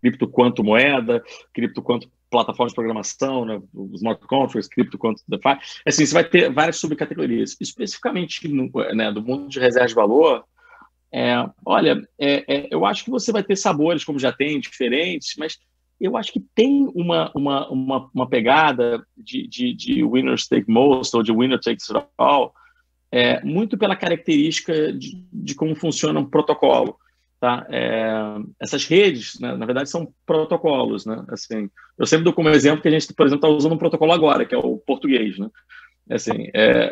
cripto quanto moeda, cripto quanto plataforma de programação, né, smart contracts, cripto quanto DeFi. Assim, você vai ter várias subcategorias. Especificamente no, né, do mundo de reserva de valor, é, olha, é, é, eu acho que você vai ter sabores, como já tem, diferentes, mas eu acho que tem uma, uma, uma, uma pegada de, de, de winners take most ou de winner takes all, é, muito pela característica de, de como funciona um protocolo. Tá? É, essas redes, né, na verdade, são protocolos. Né? Assim, eu sempre dou como exemplo que a gente, por exemplo, está usando um protocolo agora, que é o português. Né? Assim, é,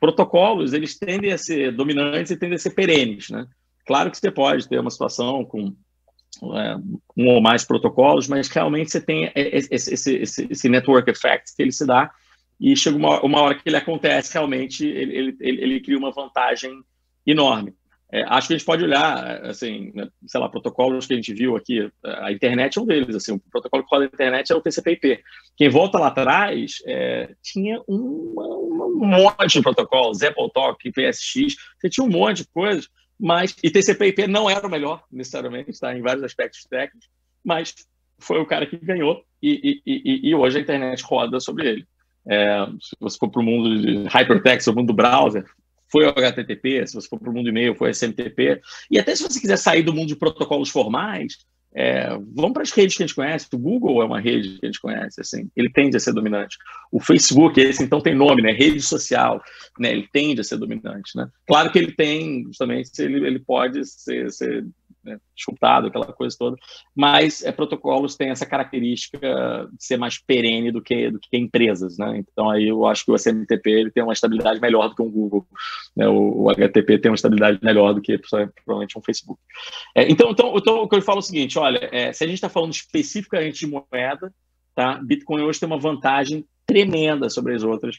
protocolos, eles tendem a ser dominantes e tendem a ser perenes. Né? Claro que você pode ter uma situação com é, um ou mais protocolos, mas realmente você tem esse, esse, esse, network effect que ele se dá e chega uma, uma hora que ele acontece, realmente ele, ele, ele, ele cria uma vantagem enorme. É, acho que a gente pode olhar, assim, né, sei lá, protocolos que a gente viu aqui, a internet é um deles, assim, o protocolo que roda a internet é o TCP/IP. Quem volta lá atrás é, tinha uma, um monte de protocolos, AppleTalk, PSX, você tinha um monte de coisas, mas e TCP/IP não era o melhor necessariamente, está em vários aspectos técnicos, mas foi o cara que ganhou e, e, e, e hoje a internet roda sobre ele. É, se você for para o mundo de hypertext, o mundo do browser, foi o HTTP, se você for para o mundo e-mail, foi SMTP. E até se você quiser sair do mundo de protocolos formais, é, vamos para as redes que a gente conhece. O Google é uma rede que a gente conhece, assim, ele tende a ser dominante. O Facebook, esse então tem nome, né? Rede social, né? Ele tende a ser dominante, né? Claro que ele tem, justamente, ele, ele pode ser, ser né, chutado, aquela coisa toda, mas é, protocolos têm essa característica de ser mais perene do que, do que empresas, né? Então aí eu acho que o SMTP ele tem uma estabilidade melhor do que um Google, né? o, o HTTP tem uma estabilidade melhor do que provavelmente um Facebook. É, então, então, então, o que eu falo é o seguinte, olha, é, se a gente está falando especificamente de moeda, tá? Bitcoin hoje tem uma vantagem tremenda sobre as outras,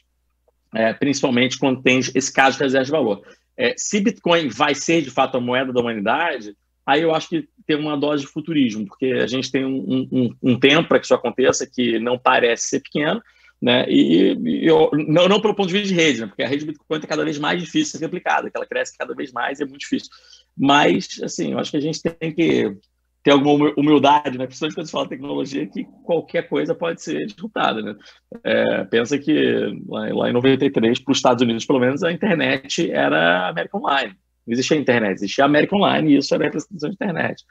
é, principalmente quando tem esse caso de reserva de valor. É, se Bitcoin vai ser de fato a moeda da humanidade, aí eu acho que tem uma dose de futurismo, porque a gente tem um, um, um tempo para que isso aconteça que não parece ser pequeno, né? E, eu, não, não pelo ponto de vista de rede, né? porque a rede Bitcoin está cada vez mais difícil de ser replicada, que ela cresce cada vez mais é muito difícil. Mas, assim, eu acho que a gente tem que ter alguma humildade, né? principalmente quando se fala tecnologia, que qualquer coisa pode ser disputada. Né? É, pensa que lá, lá em 93, para os Estados Unidos, pelo menos, a internet era American Online. Não existia internet, existia American Online e isso era a representação de internet.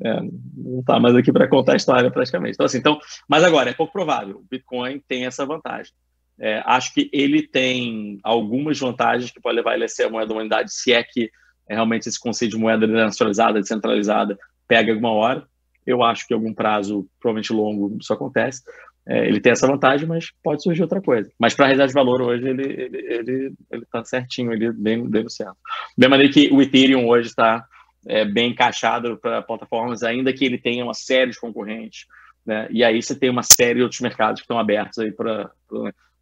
É, não está mais aqui para contar a história praticamente. Então, assim, então, mas agora, é pouco provável. O Bitcoin tem essa vantagem. É, acho que ele tem algumas vantagens que pode levar ele a ser a moeda da humanidade, se é que realmente esse conceito de moeda nacionalizada, descentralizada, pega alguma hora. Eu acho que algum prazo, provavelmente longo, isso acontece. É, ele tem essa vantagem, mas pode surgir outra coisa. Mas para a reserva de valor hoje, ele ele ele ele está certinho, ele bem, bem no centro. Da maneira que o Ethereum hoje está é, bem encaixado para plataformas, ainda que ele tenha uma série de concorrentes. Né? E aí você tem uma série de outros mercados que estão abertos aí para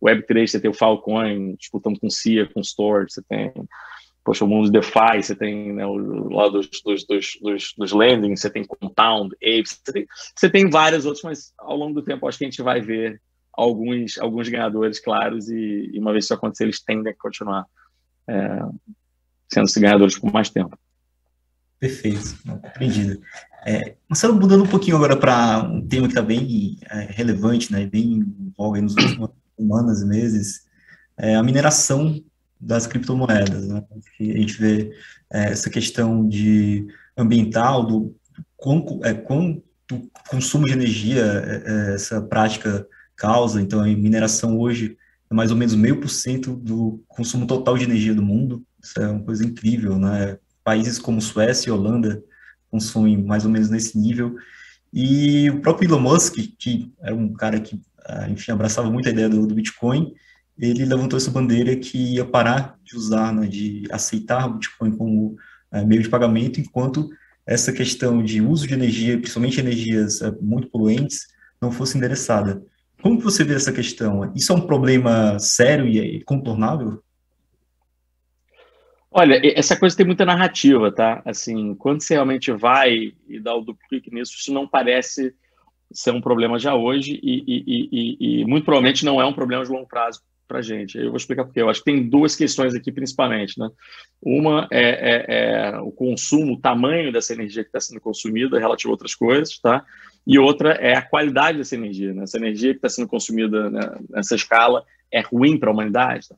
Web3, você tem o Filecoin disputando com CIA, com Store, você tem poxa, o mundo DeFi, você tem né, o lado dos, dos, dos, dos, dos lending, você tem Compound, Apes, você tem, você tem vários outros, mas ao longo do tempo acho que a gente vai ver alguns, alguns ganhadores claros e, e uma vez isso acontecer, eles tendem a continuar é, sendo ganhadores por mais tempo. Perfeito, compreendido. É, Marcelo, mudando um pouquinho agora para um tema que está bem é, relevante, né, bem em voga nos últimos semanas meses, é a mineração das criptomoedas. Né? A gente vê é, essa questão de ambiental, do quanto, é, consumo de energia é, é, essa prática causa. Então, a mineração hoje é mais ou menos meio por cento do consumo total de energia do mundo. Isso é uma coisa incrível, né? Países como Suécia e Holanda consomem mais ou menos nesse nível. E o próprio Elon Musk, que era um cara que, ah, enfim, abraçava muito a ideia do, do Bitcoin, ele levantou essa bandeira que ia parar de usar, né, de aceitar o Bitcoin como é, meio de pagamento, enquanto essa questão de uso de energia, principalmente energias é, muito poluentes, não fosse endereçada. Como você vê essa questão? Isso é um problema sério e contornável? Olha, essa coisa tem muita narrativa, tá? Assim, quando você realmente vai e dá o duplo clique nisso, isso não parece ser um problema já hoje e, e, e, e muito provavelmente não é um problema de longo prazo para a gente. Eu vou explicar por quê. Eu acho que tem duas questões aqui, principalmente. Né? Uma é, é, é o consumo, o tamanho dessa energia que está sendo consumida relativo a outras coisas, tá? E outra é a qualidade dessa energia. Né? Essa energia que está sendo consumida né, nessa escala é ruim para a humanidade. Tá?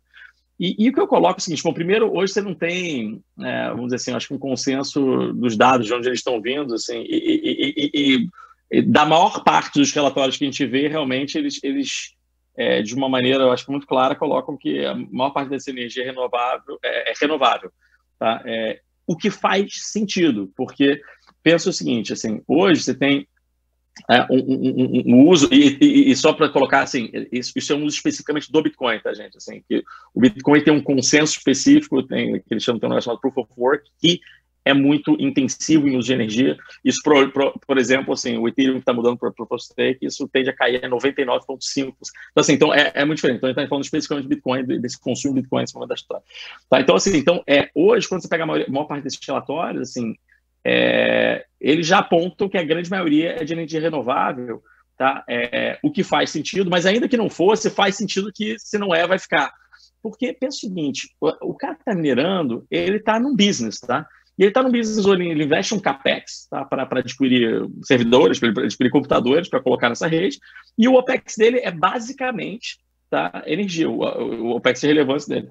E, e, o que eu coloco é o seguinte: bom, primeiro, hoje você não tem, é, vamos dizer assim, acho que um consenso dos dados de onde eles estão vindo, assim, e, e, e, da maior parte dos relatórios que a gente vê, realmente eles, eles é, de uma maneira, eu acho muito clara, colocam que a maior parte dessa energia renovável é, é renovável. Tá? É, o que faz sentido, porque pensa o seguinte, assim, hoje você tem é, um, um, um, uso, e, e, e só para colocar assim, isso, isso, é um uso especificamente do Bitcoin, tá, gente? Assim, que o Bitcoin tem um consenso específico, tem, que eles chamam de um negócio chamado Proof of Work, que é muito intensivo em uso de energia. Isso, por, por, por exemplo, assim, o Ethereum está mudando para of Stake, isso tende a cair a 99,5%. Então, assim, então é, é, muito diferente. Então, a gente está falando especificamente de Bitcoin, desse consumo de Bitcoin nesse momento da história. Tá? Então, assim, então, é, hoje, quando você pega a maior, maior parte desses relatórios, assim, é, eles já apontam que a grande maioria é de energia renovável, tá? É, o que faz sentido, mas ainda que não fosse, faz sentido que se não é, vai ficar. Porque pensa o seguinte, o, o cara que está minerando, ele está num business, tá? E ele está no business onde ele investe um capex tá, para adquirir servidores, para adquirir computadores, para colocar nessa rede, e o OPEX dele é basicamente tá, energia, o, o OPEX de relevância dele.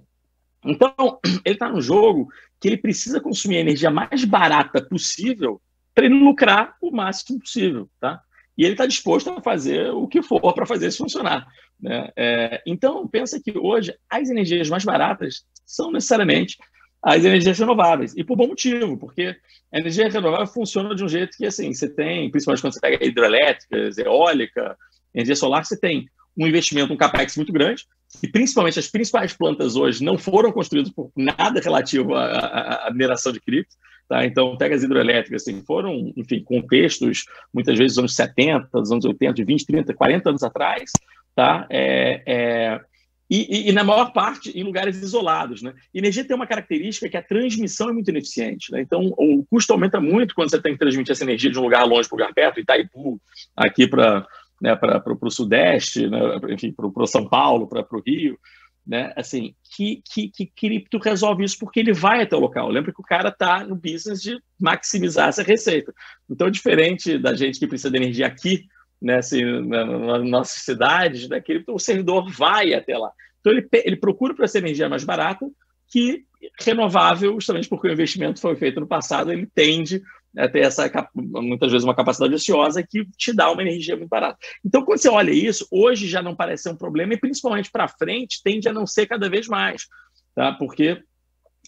Então, ele está no jogo que ele precisa consumir a energia mais barata possível para ele lucrar o máximo possível, tá? E ele está disposto a fazer o que for para fazer isso funcionar. Né? É, então, pensa que hoje as energias mais baratas são necessariamente as energias renováveis. E por bom motivo, porque a energia renovável funciona de um jeito que, assim, você tem, principalmente quando você pega hidrelétricas, eólica, energia solar, você tem um investimento, um capex muito grande, e principalmente as principais plantas hoje não foram construídas por nada relativo à, à, à mineração de cripto. Tá? Então, pega as hidrelétricas, assim, foram, enfim, contextos, muitas vezes dos anos 70, dos anos 80, de 20, 30, 40 anos atrás, tá? É, é, e, e, e, na maior parte em lugares isolados. Né? Energia tem uma característica que a transmissão é muito ineficiente. Né? Então, o custo aumenta muito quando você tem que transmitir essa energia de um lugar longe para um lugar perto, Itaipu, aqui para né, o Sudeste, né, enfim, para São Paulo, para o Rio, né, assim, que, que, que cripto resolve isso porque ele vai até o local. Lembra que o cara está no business de maximizar essa receita. Então, diferente da gente que precisa de energia aqui, né, assim, na, na, nas nossas cidades, né, o servidor vai até lá. Então, ele, ele procura para essa energia mais barata, que renovável, justamente porque o investimento foi feito no passado, ele tende a ter essa, muitas vezes, uma capacidade ociosa que te dá uma energia muito barata. Então, quando você olha isso, hoje já não parece ser um problema e, principalmente para frente, tende a não ser cada vez mais, tá? porque,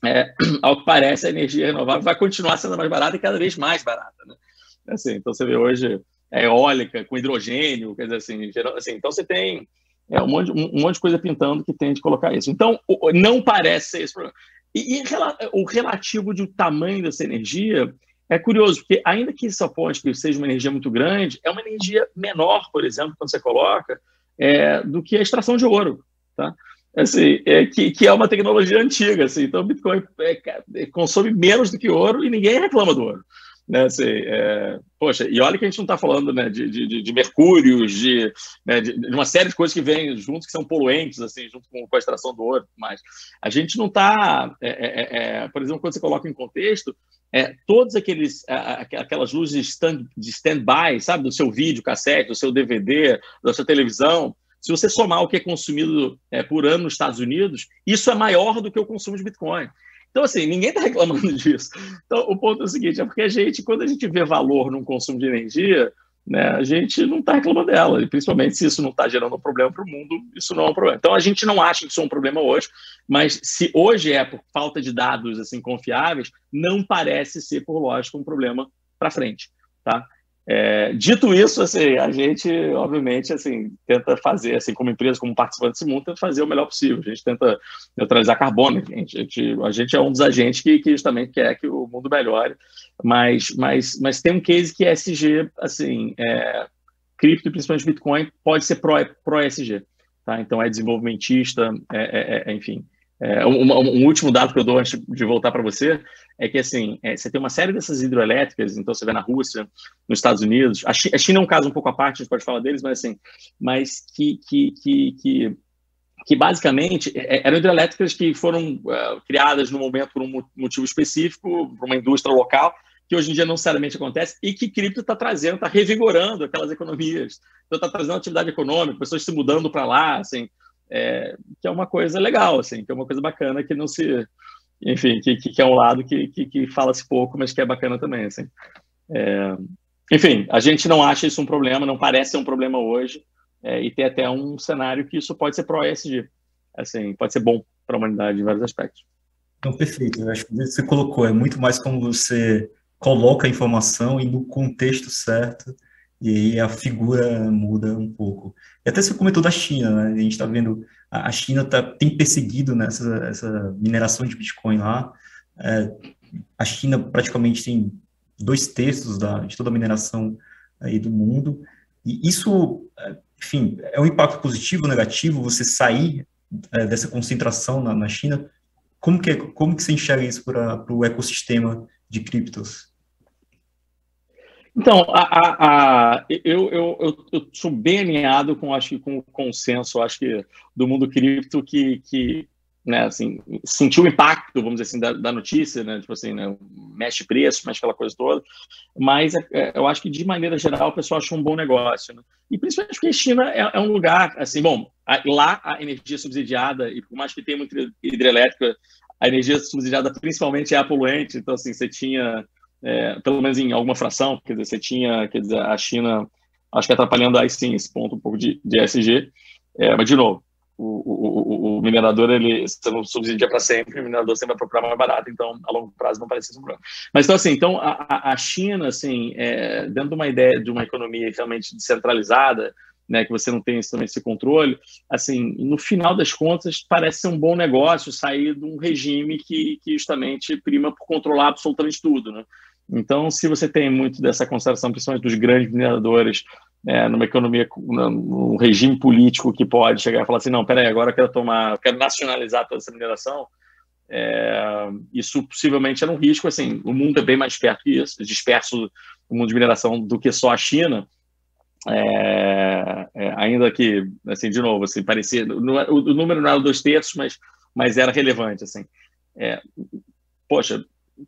é, ao que parece, a energia renovável vai continuar sendo mais barata e cada vez mais barata. Né? Assim, então, você vê hoje eólica com hidrogênio, quer dizer assim, geral, assim então você tem é, um, monte, um, um, monte de coisa pintando que tem de colocar isso. Então, não parece ser esse problema. E, e o relativo do tamanho dessa energia é curioso, porque ainda que essa ponte seja uma energia muito grande, é uma energia menor, por exemplo, quando você coloca, é, do que a extração de ouro. Tá? Assim, é, que, que é uma tecnologia antiga. Assim, então, o Bitcoin é, é consome menos do que ouro e ninguém reclama do ouro. Né, assim, é, poxa, e olha que a gente não está falando né, de, de, de, mercúrios, de, né, de, de, uma série de coisas que vêm juntos que são poluentes, assim, junto com, com a extração do ouro. Mas a gente não está, é, é, é, por exemplo, quando você coloca em contexto, é, todos aqueles aquelas luzes stand de stand-by, sabe, do seu vídeo, cassete, do seu DVD, da sua televisão, se você somar o que é consumido é, por ano nos Estados Unidos, isso é maior do que o consumo de Bitcoin. Então, assim, ninguém está reclamando disso. Então, o ponto é o seguinte: é porque a gente, quando a gente vê valor num consumo de energia, né, a gente não está reclamando dela. E principalmente se isso não está gerando um problema para o mundo, isso não é um problema. Então, a gente não acha que isso é um problema hoje, mas se hoje é por falta de dados assim confiáveis, não parece ser, por lógico, um problema para frente. Tá? É, dito isso, assim, a gente, obviamente, assim, tenta fazer, assim, como empresa, como participante desse mundo, tenta fazer o melhor possível. A gente tenta neutralizar carbono. A gente, a gente, a gente é um dos agentes que, que justamente quer que o mundo melhore, mas, mas, mas tem um case que ESG, assim, é, cripto, principalmente Bitcoin, pode ser pró-ESG. Pro tá? Então, é desenvolvimentista, é, é, é enfim, é, um, um, último dado que eu dou antes de voltar para você é que assim é, você tem uma série dessas hidroelétricas, então você vê na Rússia, nos Estados Unidos, a China, a China é um caso um pouco à parte, a gente pode falar deles, mas assim, mas que que, que, que, que basicamente é, é, eram hidrelétricas que foram uh, criadas no momento por um motivo específico, por uma indústria local, que hoje em dia não necessariamente acontece, e que cripto está trazendo, está revigorando aquelas economias, então está trazendo atividade econômica, pessoas se mudando para lá, assim, é, que é uma coisa legal, assim, que é uma coisa bacana que não se, enfim, que, que, é um lado que, que, que fala-se pouco, mas que é bacana também, assim. É, enfim, a gente não acha isso um problema, não parece ser um problema hoje, é, e tem até um cenário que isso pode ser pró-ESG, assim, pode ser bom para a humanidade em vários aspectos. Então, perfeito, eu acho que você colocou, é muito mais como você coloca a informação e no contexto certo, e aí a figura muda um pouco. E até você comentou da China, né? A gente está vendo, a China tá, tem perseguido nessa né, essa mineração de Bitcoin lá. É, a China praticamente tem dois terços da, de toda a mineração aí do mundo. E isso, é, enfim, é um impacto positivo negativo você sair é, dessa concentração na, na, China? Como que, é, como que você enxerga isso para o ecossistema de criptos? Então, a, a, a, eu, eu, eu, eu, sou bem alinhado com, acho com o consenso acho que, do mundo cripto que, que né, assim, sentiu o impacto, vamos dizer assim, da, da notícia, né, tipo assim, né, mexe preço, mexe aquela coisa toda, mas é, é, eu acho que, de maneira geral, o pessoal achou um bom negócio. Né? E principalmente porque a China é, é um lugar, assim, bom, lá a energia subsidiada, e por mais que tenha muita hidrelétrica, a energia subsidiada principalmente é a poluente, então, assim, você tinha é, pelo menos em alguma fração, quer dizer, você tinha, quer dizer, a China, acho que atrapalhando aí sim esse ponto um pouco de, de SG, é, mas de novo, o, o, o, minerador, ele, você não subsidia para sempre, o minerador sempre vai procurar mais barato, então, a longo prazo, não parece ser um problema. Mas, então, assim, então, a, a China, assim, é, dentro de uma ideia de uma economia realmente descentralizada, né, que você não tem esse, também esse controle, assim, no final das contas, parece ser um bom negócio sair de um regime que, que justamente prima por controlar absolutamente tudo, né? Então, se você tem muito dessa consideração, principalmente dos grandes mineradores, é, numa economia, num regime político que pode chegar e falar assim, não, peraí, agora eu quero tomar, eu quero nacionalizar toda essa mineração, é, isso possivelmente era um risco, assim, o mundo é bem mais perto que isso, disperso o mundo de mineração do que só a China, é, é, ainda que, assim, de novo, assim, parecia, é, o, o, número não era dois terços, mas, mas era relevante, assim. É, poxa,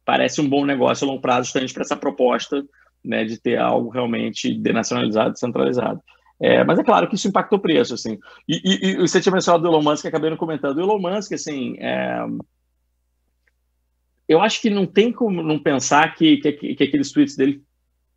parece um bom negócio a longo prazo, justamente para essa proposta né, de ter algo realmente denacionalizado, descentralizado. É, mas é claro que isso impacta o preço, assim. E, e, e você tinha mencionado do Elon Musk, acabei não comentando. O Elon Musk, assim, é... eu acho que não tem como não pensar que, que, que aqueles tweets dele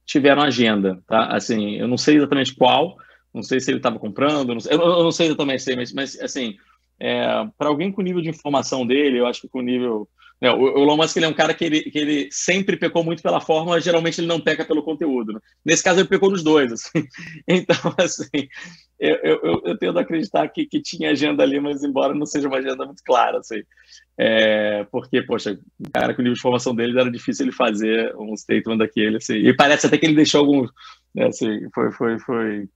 tiveram agenda, tá? Assim, eu não sei exatamente qual, não sei se ele estava comprando, não sei, eu, eu, não sei exatamente, mas, mas assim, é, para alguém com o nível de informação dele, eu acho que com o nível é, o Elon Musk ele é um cara que ele, que ele sempre pecou muito pela forma, geralmente ele não peca pelo conteúdo. Né? Nesse caso, ele pecou nos dois. Assim. Então, assim, eu, eu, eu acreditar que, que tinha agenda ali, mas embora não seja uma agenda muito clara. Assim. É, porque, poxa, o cara com o nível de formação dele era difícil ele fazer um statement daquele. Assim. E parece até que ele deixou alguns. Né, assim, foi, foi, foi,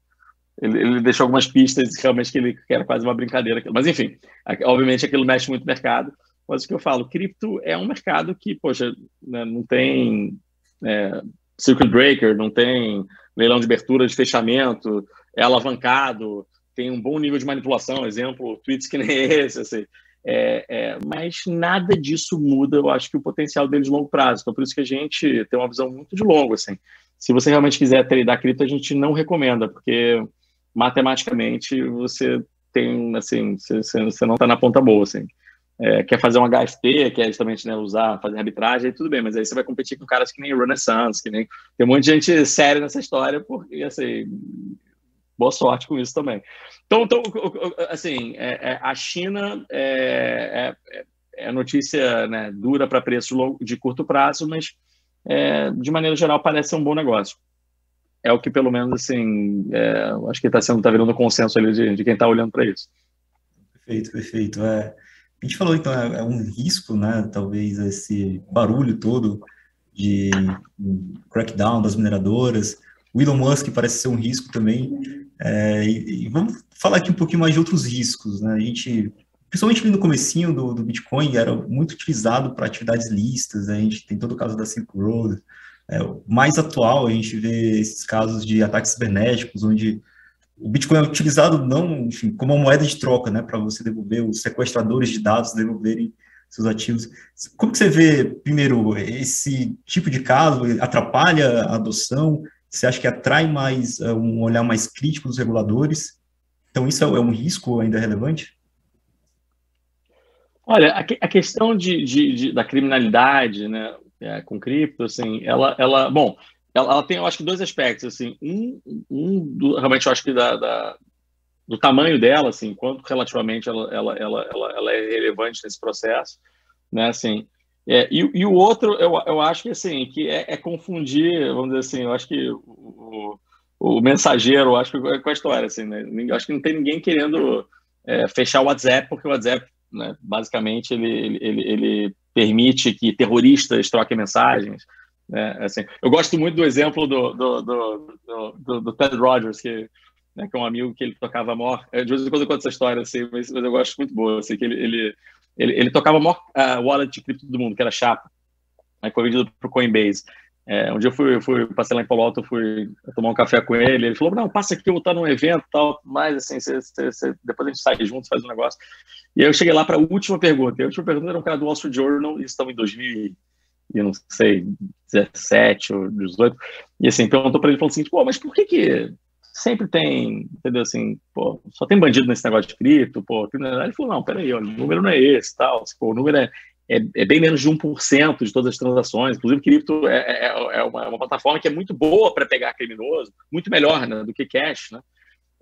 ele, ele, deixou algumas pistas realmente que ele era quase uma brincadeira. Mas, enfim, obviamente aquilo mexe muito no mercado. Mas o que eu falo, cripto é um mercado que, poxa, né, não tem é, circuit breaker, não tem leilão de abertura, de fechamento, é alavancado, tem um bom nível de manipulação, exemplo, tweets que nem esse, assim. É, é, mas nada disso muda, eu acho que o potencial dele de longo prazo. Então, por isso que a gente tem uma visão muito de longo, assim. Se você realmente quiser tradear cripto, a gente não recomenda, porque matematicamente você tem, assim, você, você não está na ponta boa, assim é, quer fazer um HFT, quer justamente né, usar, fazer arbitragem, tudo bem, mas aí você vai competir com caras que nem Renaissance, que nem. Tem um monte de gente séria nessa história, porque, assim, boa sorte com isso também. Então, então assim, é, é, a China é, é, é notícia né, dura para preço de curto prazo, mas é, de maneira geral parece ser um bom negócio. É o que pelo menos assim, é, acho que está sendo tá virando consenso ali de, de quem está olhando para isso. Perfeito, perfeito. É, a gente falou, então, é, é um risco, né? Talvez esse barulho todo de crackdown das mineradoras. O Elon Musk parece ser um risco também. É, e, e, vamos falar aqui um pouquinho mais de outros riscos, né? A gente, principalmente no comecinho do, do Bitcoin, era muito utilizado para atividades listas, né? a gente tem todo o caso da Silk Road. É, mais atual, a gente vê esses casos de ataques cibernéticos, onde o Bitcoin é utilizado não, enfim, como uma moeda de troca, né, para você devolver os sequestradores de dados devolverem seus ativos. Como que você vê, primeiro, esse tipo de caso atrapalha a adoção? Você acha que atrai mais uh, um olhar mais crítico dos reguladores? Então isso é, é um risco ainda relevante? Olha, a, a questão de, de, de, da criminalidade, né, é, com cripto, assim, ela, ela, bom, ela, ela, tem, eu acho que dois aspectos, assim, um, um do, realmente eu acho que da, da, do tamanho dela, assim, quanto relativamente ela, ela, ela, ela, ela é relevante nesse processo, né, assim, é, e, e, o outro, eu, eu acho que, assim, que é, é confundir, vamos dizer assim, eu acho que o, o, o mensageiro, eu acho que com a história, assim, né, eu acho que não tem ninguém querendo é, fechar o WhatsApp, porque o WhatsApp, né, basicamente, ele, ele, ele permite que terroristas troquem mensagens, né? Assim, eu gosto muito do exemplo do, do, do, do, do Ted Rogers, que, né, que é um amigo que ele tocava maior. De vez em quando eu conto essa história, assim, mas, mas eu gosto muito boa. Assim, que ele, ele, ele, ele tocava a maior uh, wallet de cripto do mundo, que era Chapa. Aí foi vendido para o Coinbase. É, um dia eu fui, fui, passei lá em Palo Alto, fui tomar um café com ele. Ele falou: Não, passa aqui, eu vou estar num evento tal, mas assim, cê, cê, cê, depois a gente sai juntos, faz um negócio. E aí eu cheguei lá para a última pergunta. E a última pergunta era um cara do Wall Street Journal, e estamos em 2000 e não sei, 17 ou 18, e assim, perguntou para ele, falou assim, pô, mas por que que sempre tem, entendeu, assim, pô, só tem bandido nesse negócio de cripto, pô, ele falou, não, peraí, o número não é esse, tal, pô, o número é, é, é, bem menos de 1% de todas as transações, inclusive cripto é, é, é uma, é uma, plataforma que é muito boa para pegar criminoso, muito melhor né, do que cash, né,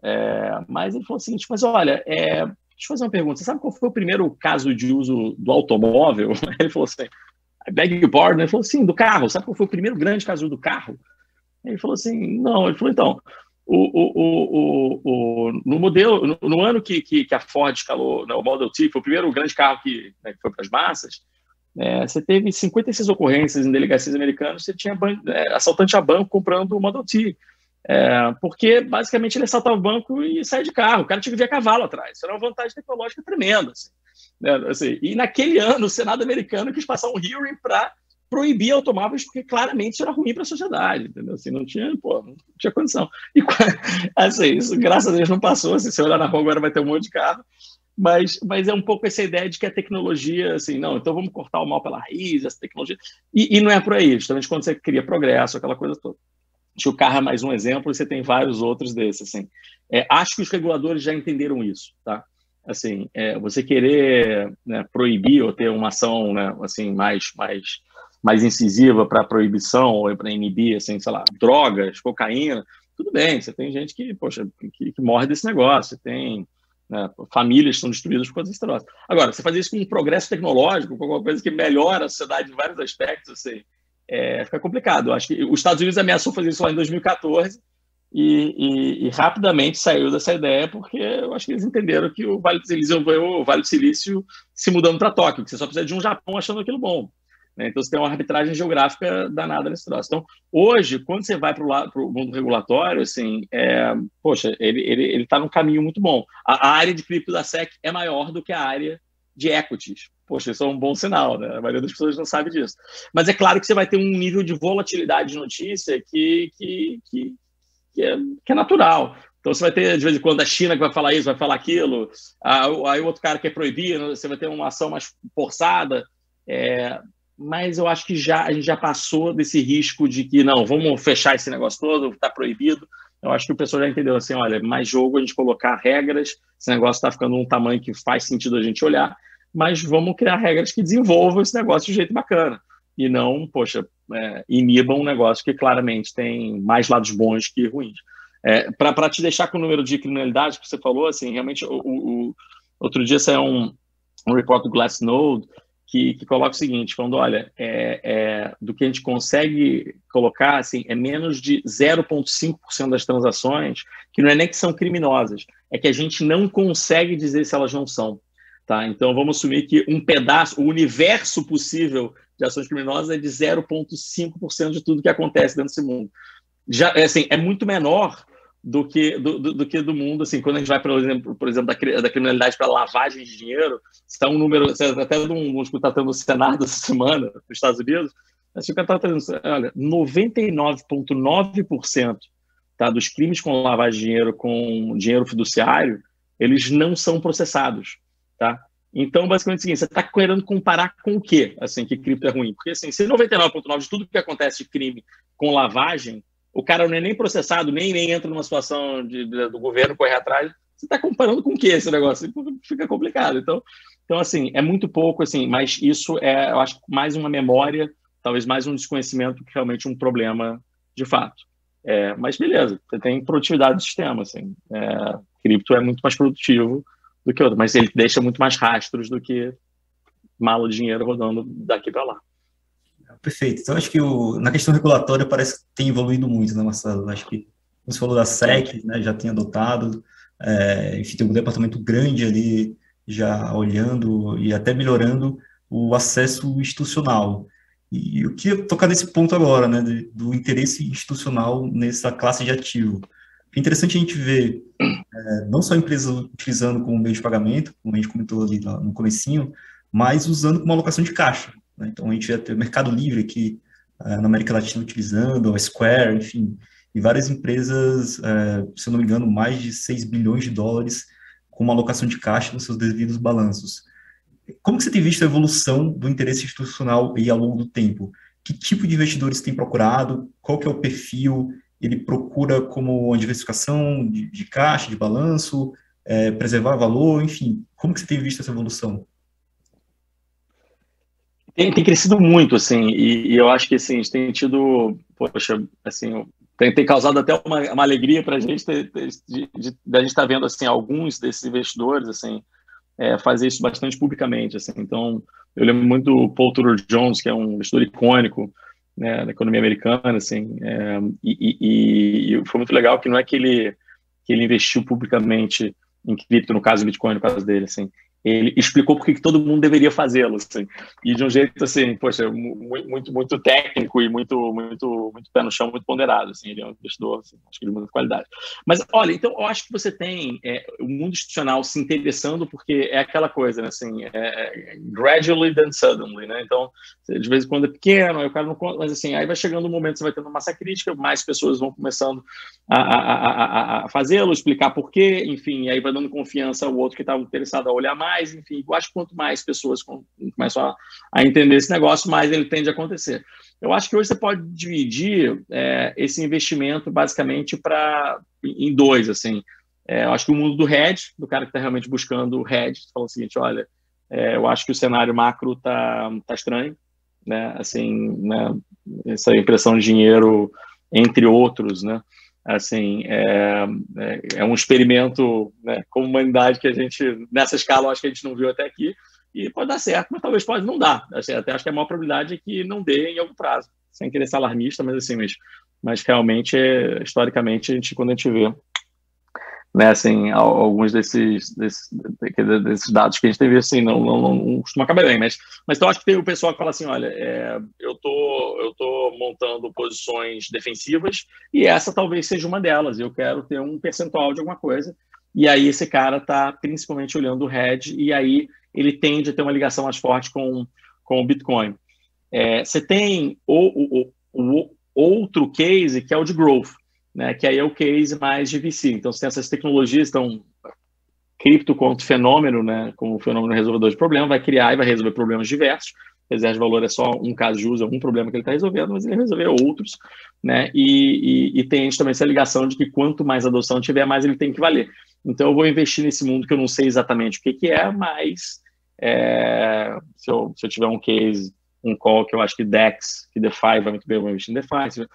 é, mas ele falou o seguinte, mas olha, é, deixa eu fazer uma pergunta, você sabe qual foi o primeiro caso de uso do automóvel? Ele falou assim, beg your pardon, ele falou assim, do carro, sabe qual foi o primeiro grande caso do carro? Ele falou assim, não, ele falou, então, o, o, o, no modelo, no, no ano que, que, que, a Ford escalou né, o Model T, foi o primeiro grande carro que, né, que foi para as massas, é, você teve 56 ocorrências em delegacias americanas, você tinha é, assaltante a banco comprando o Model T. É, porque basicamente ele assaltava o banco e saía de carro. O cara tinha que vir a cavalo atrás. Isso era uma vantagem tecnológica tremenda. Assim, né? assim, e naquele ano, o Senado americano quis passar um hearing para proibir automóveis, porque claramente isso era ruim para a sociedade. Entendeu? Assim, não, tinha, pô, não tinha condição. E assim, isso, graças a Deus, não passou. Assim, se olhar na rua agora, vai ter um monte de carro. Mas, mas é um pouco essa ideia de que a tecnologia, assim, não, então vamos cortar o mal pela raiz, essa tecnologia. E, e não é por aí, justamente quando você cria progresso, aquela coisa toda. Acho o carro é mais um exemplo e você tem vários outros desses. Assim. É, acho que os reguladores já entenderam isso, tá? Assim, é, você querer né, proibir ou ter uma ação né, assim, mais, mais, mais incisiva para proibição ou para inibir, assim, sei lá, drogas, cocaína, tudo bem, você tem gente que, poxa, que, que morre desse negócio, você tem né, famílias que são destruídas por causa desse negócio. Agora, você fazer isso com um progresso tecnológico, com alguma coisa que melhora a sociedade em vários aspectos, assim, é, fica complicado. Eu acho que os Estados Unidos ameaçou fazer isso lá em 2014 e, e, e, rapidamente saiu dessa ideia porque eu acho que eles entenderam que o Vale do Silício, o vale do Silício se mudando para Tóquio, que você só precisa de um Japão achando aquilo bom. Né? Então você tem uma arbitragem geográfica danada nesse troço. Então, hoje, quando você vai para o mundo regulatório, assim, é, poxa, ele está ele, ele tá num caminho muito bom. A, a área de cripto da SEC é maior do que a área de equities. Poxa, isso é um bom sinal, né? A maioria das pessoas não sabe disso. Mas é claro que você vai ter um nível de volatilidade de notícia que, que, que, que, é, que é natural. Então você vai ter, de vez em quando, a China que vai falar isso, vai falar aquilo, aí o outro cara quer proibir, né? você vai ter uma ação mais forçada. É, mas eu acho que já a gente já passou desse risco de que não, vamos fechar esse negócio todo, está proibido. Eu acho que o pessoal já entendeu assim, olha, mais jogo a gente colocar regras, esse negócio está ficando num tamanho que faz sentido a gente olhar, mas vamos criar regras que desenvolvam esse negócio de jeito bacana e não, poxa, é, inibam um negócio que claramente tem mais lados bons que ruins. É, Para te deixar com o número de criminalidade que você falou, assim, realmente, o, o outro dia saiu um, um report do Glassnode que, que coloca o seguinte, falando, olha, é, é, do que a gente consegue colocar, assim, é menos de 0,5% das transações que não é nem que são criminosas, é que a gente não consegue dizer se elas não são. Tá? Então, vamos assumir que um pedaço, o universo possível de ações criminosas é de 0,5% de tudo que acontece dentro desse mundo. Já, é, assim, é muito menor do que do, do, do, que do mundo. Assim, quando a gente vai, por exemplo, por exemplo da, da criminalidade para lavagem de dinheiro, está um número, até de um, um está no Senado essa semana, nos Estados Unidos, assim, está trazendo, olha, 99,9% tá, dos crimes com lavagem de dinheiro com dinheiro fiduciário, eles não são processados. Tá? Então, basicamente é o seguinte, você está querendo comparar com o quê? Assim, que cripto é ruim? Porque assim, se 99,9% de tudo que acontece de crime com lavagem, o cara não é nem processado, nem, nem entra numa situação de, de, do governo correr atrás, você está comparando com o quê esse negócio? Fica complicado. Então, então, assim, é muito pouco, assim, mas isso é, eu acho, mais uma memória, talvez mais um desconhecimento que realmente um problema de fato. É, mas beleza, você tem produtividade do sistema, assim. É, cripto é muito mais produtivo do que outro, mas ele deixa muito mais rastros do que mala de dinheiro rodando daqui para lá. Perfeito. Então, acho que o, na questão regulatória parece que tem evoluído muito, né, Marcelo? Acho que você falou da SEC, né, já tem adotado, é, enfim, tem um departamento grande ali já olhando e até melhorando o acesso institucional. E eu queria tocar nesse ponto agora, né, do interesse institucional nessa classe de ativo. É interessante a gente ver é, não só empresas utilizando como meio de pagamento, como a gente comentou ali no comecinho, mas usando como alocação de caixa. Né? Então a gente vai ter o Mercado Livre aqui é, na América Latina utilizando, a Square, enfim, e várias empresas, é, se eu não me engano, mais de 6 bilhões de dólares com uma alocação de caixa nos seus devidos balanços. Como que você tem visto a evolução do interesse institucional aí ao longo do tempo? Que tipo de investidores tem procurado? Qual que é o perfil? ele procura como uma diversificação de, de caixa, de balanço, é, preservar valor, enfim. Como que você tem visto essa evolução? Tem, tem crescido muito, assim, e, e, eu acho que, assim, a gente tem tido, poxa, assim, tem, tem causado até uma, uma alegria para a gente, de, de, de, de, a gente estar tá vendo, assim, alguns desses investidores, assim, é, fazer isso bastante publicamente. Assim. Então, eu lembro muito do Paul Tudor Jones, que é um gestor icônico né, da economia americana, assim, é, e, e, e, foi muito legal que não é que ele, que ele investiu publicamente em cripto, no caso do Bitcoin, no caso dele, assim, ele explicou por que todo mundo deveria fazê-lo, assim, e de um jeito assim, poxa, muito muito técnico e muito muito muito pé no chão, muito ponderado, assim, ele é um investidor, assim, acho que de muita qualidade. Mas olha, então eu acho que você tem é, o mundo institucional se interessando porque é aquela coisa, né, assim, é, é, gradually then suddenly, né? Então, de vez em quando é pequeno, aí o cara não conta, mas assim, aí vai chegando um momento você vai tendo massa crítica, mais pessoas vão começando a, a, a, a fazê-lo, explicar por quê, enfim, aí vai dando confiança ao outro que está interessado a olhar mais mais, enfim, eu acho que quanto mais pessoas começam a, a, entender esse negócio, mais ele tende a acontecer. Eu acho que hoje você pode dividir é, esse investimento basicamente para em dois, assim. É, eu acho que o mundo do hedge, do cara que está realmente buscando o hedge, falando o seguinte, olha, é, eu acho que o cenário macro está tá estranho, né? Assim, né? essa impressão de dinheiro entre outros, né? Assim é, é, é, um experimento né, como humanidade que a gente nessa escala acho que a gente não viu até aqui e pode dar certo mas talvez pode não dar. Até acho que a maior probabilidade é que não dê em algum prazo. Sem querer ser alarmista mas assim mas, mas realmente historicamente a gente quando a gente vê né, assim, alguns desses, desses, desses, dados que a gente teve, assim, não, não, não costuma acabar bem, mas, mas então acho que tem o pessoal que fala assim, olha, é, eu tô, eu tô montando posições defensivas e essa talvez seja uma delas, eu quero ter um percentual de alguma coisa, e aí esse cara está principalmente olhando o hedge, e aí ele tende a ter uma ligação mais forte com, com o Bitcoin. É, você tem o, o, o, outro case que é o de growth, né, que aí é o case mais de VC. Então, se essas tecnologias estão cripto quanto fenômeno, né, como fenômeno resolvedor de problema, vai criar e vai resolver problemas diversos. Reserva de valor é só um caso de uso, um problema que ele está resolvendo, mas ele vai resolver outros, né? E, e, e tem também essa ligação de que quanto mais adoção tiver, mais ele tem que valer. Então eu vou investir nesse mundo que eu não sei exatamente o que, que é, mas é, se, eu, se eu tiver um case, um call que eu acho que DEX, que DeFi vai muito bem, eu vou investir em DeFi.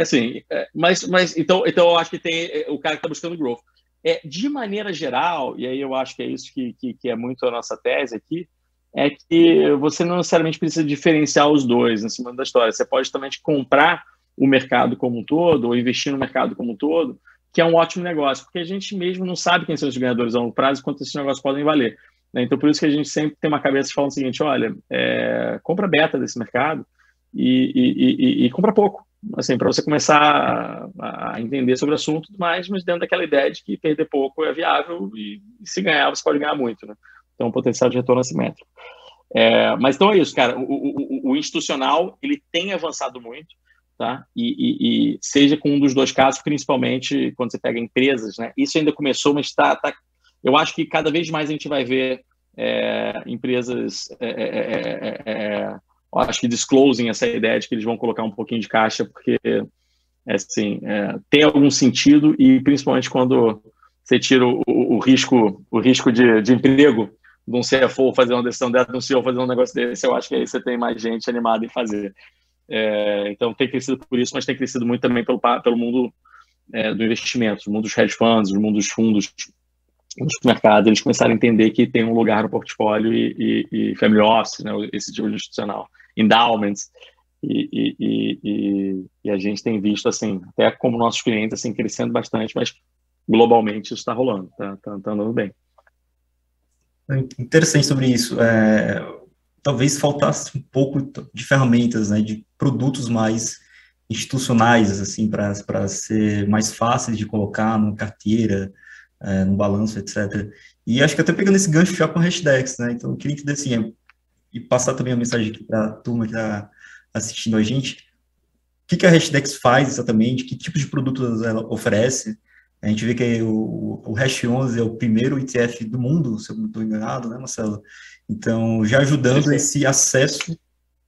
É assim, é, mas, mas então, então eu acho que tem é, o cara que está buscando growth. É, de maneira geral, e aí eu acho que é isso que, que, que, é muito a nossa tese aqui, é que você não necessariamente precisa diferenciar os dois em cima da história. Você pode também comprar o mercado como um todo, ou investir no mercado como um todo, que é um ótimo negócio, porque a gente mesmo não sabe quem são os ganhadores a longo prazo e quanto esses negócios podem valer. Né? Então, por isso que a gente sempre tem uma cabeça falando o seguinte: olha, é, compra beta desse mercado e, e, e, e compra pouco assim, para você começar a, entender sobre o assunto, mais, mas dentro daquela ideia de que perder pouco é viável e, e se ganhar, você pode ganhar muito, né? Então, o potencial de retorno assimétrico. É, mas então é isso, cara. O, o, o, institucional ele tem avançado muito, tá? E, e, e, seja com um dos dois casos, principalmente quando você pega empresas, né? Isso ainda começou, mas está, tá, eu acho que cada vez mais a gente vai ver é, empresas é, é, é, é acho que disclosing essa ideia de que eles vão colocar um pouquinho de caixa, porque assim, é, tem algum sentido e principalmente quando você tira o, o, o risco, o risco de, de, emprego de um CFO fazer uma decisão dessa, de um CEO fazer um negócio desse, eu acho que aí você tem mais gente animada em fazer. É, então tem crescido por isso, mas tem crescido muito também pelo, pelo mundo é, do investimento, o mundo dos hedge funds, o mundo dos fundos, os mercados, eles começaram a entender que tem um lugar no portfólio e, e, e family office, né, esse tipo de institucional endowments, e, e, e, e, a gente tem visto, assim, até como nossos clientes, assim, crescendo bastante, mas globalmente isso está rolando, está tá, tá andando bem. É interessante sobre isso. É, talvez faltasse um pouco de ferramentas, né, de produtos mais institucionais, assim, para ser mais fáceis de colocar numa carteira, é, no balanço, etc. E acho que até pegando esse gancho já com a Hashdex, né, então eu queria entender, assim, e passar também a mensagem aqui para a turma que está assistindo a gente. O que, que a Hashdex faz exatamente? Que tipo de produtos ela oferece? A gente vê que o, o Hash 11 é o primeiro ETF do mundo, se eu não estou enganado, né, Marcelo? Então, já ajudando esse acesso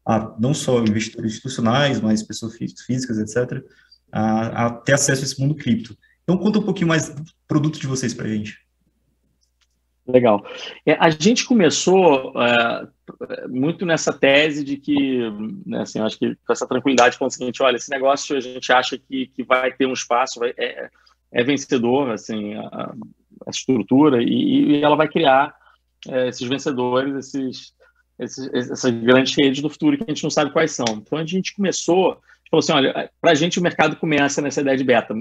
a não só investidores institucionais, mas pessoas físicas, etc., a, a ter acesso a esse mundo cripto. Então, conta um pouquinho mais do produto de vocês para a gente. Legal. É, a gente começou é, muito nessa tese de que, né, assim, acho que com essa tranquilidade, com o seguinte, olha, esse negócio a gente acha que, que vai ter um espaço, vai, é, é vencedor, assim, a, a estrutura, e, e, ela vai criar é, esses vencedores, esses, esses, essas grandes redes do futuro que a gente não sabe quais são. Então a gente começou, falou assim, olha, para a gente o mercado começa nessa ideia de beta,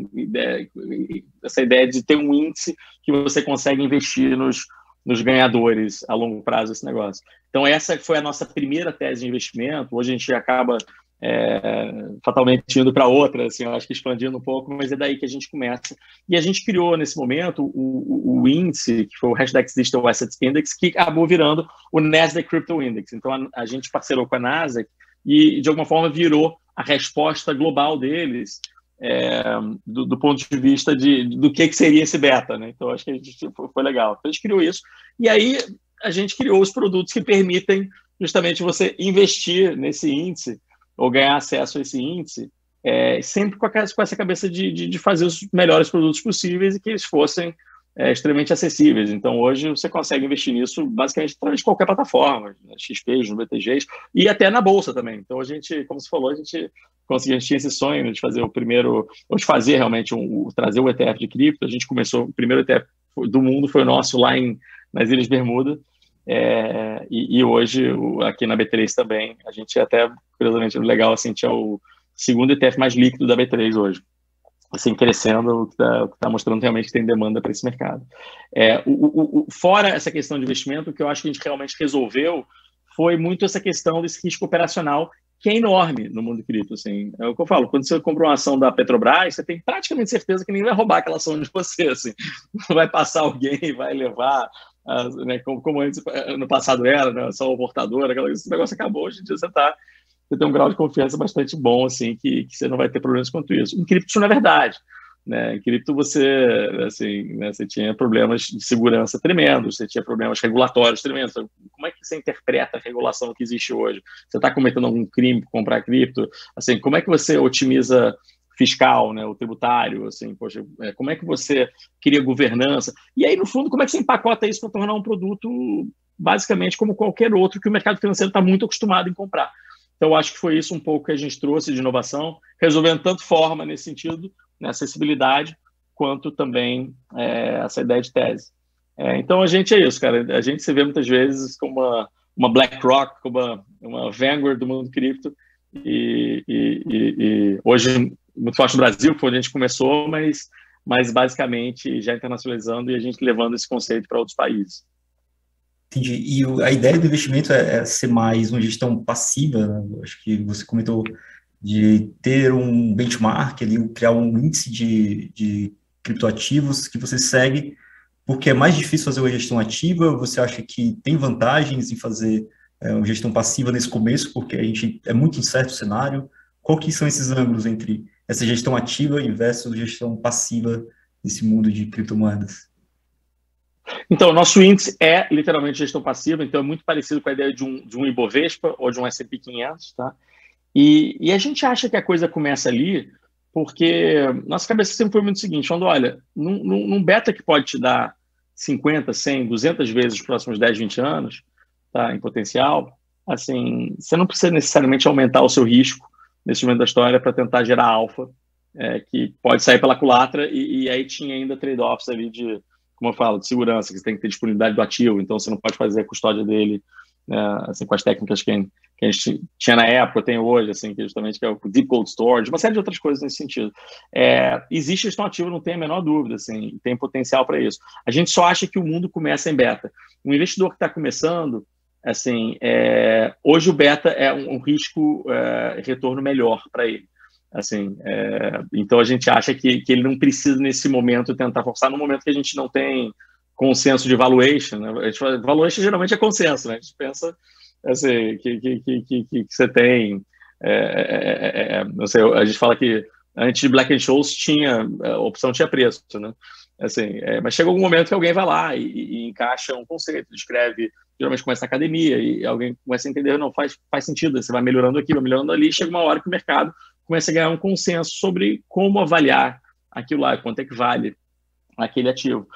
essa ideia de ter um índice que você consegue investir nos, nos ganhadores a longo prazo desse negócio. Então essa foi a nossa primeira tese de investimento. Hoje a gente acaba é, fatalmente indo para outra, assim, eu acho que expandindo um pouco, mas é daí que a gente começa. E a gente criou, nesse momento, o, o, o índice, que foi o Hashtag Digital Assets Index, que acabou virando o Nasdaq Crypto Index. Então, a, a gente parcerou com a Nasdaq e, de alguma forma, virou a resposta global deles é, do, do, ponto de vista de, do que, que seria esse beta. Né? Então, acho que a gente, foi, legal. Então, a gente criou isso. E aí, a gente criou os produtos que permitem justamente você investir nesse índice ou ganhar acesso a esse índice, é, sempre com, a, com essa cabeça de, de, de, fazer os melhores produtos possíveis e que eles fossem é, extremamente acessíveis. Então, hoje, você consegue investir nisso basicamente através de qualquer plataforma, né, XP, no BTGs, e até na Bolsa também. Então, a gente, como você falou, a gente conseguiu, a gente tinha esse sonho de fazer o primeiro, ou de fazer realmente, um, trazer o ETF de cripto. A gente começou, o primeiro ETF do mundo foi o nosso lá em, nas Ilhas Bermuda, é, e, e, hoje, aqui na B3 também, a gente até, curiosamente, legal, assim, tinha o segundo ETF mais líquido da B3 hoje. Assim, crescendo, o que está tá mostrando realmente que tem demanda para esse mercado. É, o, o, fora essa questão de investimento, o que eu acho que a gente realmente resolveu foi muito essa questão desse risco operacional que é enorme no mundo cripto. Assim. É o que eu falo, quando você compra uma ação da Petrobras, você tem praticamente certeza que ninguém vai roubar aquela ação de você. Assim. Vai passar alguém, vai levar, né, como, como, antes, no passado era, né, só o portador, aquela, esse negócio acabou, hoje em dia você tá, você tem um grau de confiança bastante bom, assim, que, que você não vai ter problemas quanto isso. Em cripto isso não é verdade. Né? Em cripto você, assim, né, você tinha problemas de segurança tremendos, você tinha problemas regulatórios tremendos. Como é que você interpreta a regulação que existe hoje? Você está cometendo algum crime comprar cripto? Assim, como é que você otimiza fiscal, né, o tributário, assim, poxa, é, como é que você cria governança? E aí, no fundo, como é que você empacota isso para tornar um produto basicamente como qualquer outro que o mercado financeiro está muito acostumado em comprar? Então, acho que foi isso um pouco que a gente trouxe de inovação, resolvendo tanto forma nesse sentido, né, acessibilidade, quanto também é, essa ideia de tese. É, então, a gente é isso, cara. A gente se vê muitas vezes como uma, uma BlackRock, como uma, uma Vanguard do mundo cripto, e, e, e, e, hoje muito forte no Brasil, foi onde a gente começou, mas, mas basicamente já internacionalizando e a gente levando esse conceito para outros países. Entendi. E a ideia do investimento é, é ser mais uma gestão passiva, né? acho que você comentou de ter um benchmark ali, criar um índice de, de criptoativos que você segue, porque é mais difícil fazer uma gestão ativa, você acha que tem vantagens em fazer é, uma gestão passiva nesse começo, porque a gente é muito incerto o cenário, qual que são esses ângulos entre essa gestão ativa versus gestão passiva nesse mundo de criptomoedas? Então, nosso índice é literalmente gestão passiva, então é muito parecido com a ideia de um, de um Ibovespa ou de um S&P 500, tá? E, e, a gente acha que a coisa começa ali porque nossa cabeça sempre foi muito o seguinte, falando, olha, num, num beta que pode te dar 50, 100, 200 vezes nos próximos 10, 20 anos, tá, em potencial, assim, você não precisa necessariamente aumentar o seu risco nesse momento da história para tentar gerar alfa, é, que pode sair pela culatra, e, e aí tinha ainda trade-offs ali de, como eu falo, de segurança, que você tem que ter disponibilidade do ativo, então você não pode fazer a custódia dele né, assim, com as técnicas que, que, a gente tinha na época, tem hoje, assim, que justamente que é o Deep Cold Storage, uma série de outras coisas nesse sentido. É, existe gestão ativa, não tem a menor dúvida, assim, tem potencial para isso. A gente só acha que o mundo começa em beta. Um investidor que está começando, assim, é, hoje o beta é um, um risco é, retorno melhor para ele. Assim, é, então a gente acha que, que ele não precisa nesse momento tentar forçar no momento que a gente não tem consenso de valuation. Né? Gente, valuation geralmente é consenso, né? A gente pensa assim, que, que, que, que, que você tem. É, é, é, não sei, a gente fala que antes de Black and Scholes tinha a opção tinha preço, né? Assim, é, mas chega algum momento que alguém vai lá e, e, encaixa um conceito, escreve, geralmente começa na academia e alguém começa a entender, não faz, faz sentido, você vai melhorando aqui, vai melhorando ali, chega uma hora que o mercado começa a ganhar um consenso sobre como avaliar aquilo lá, quanto é que vale aquele ativo.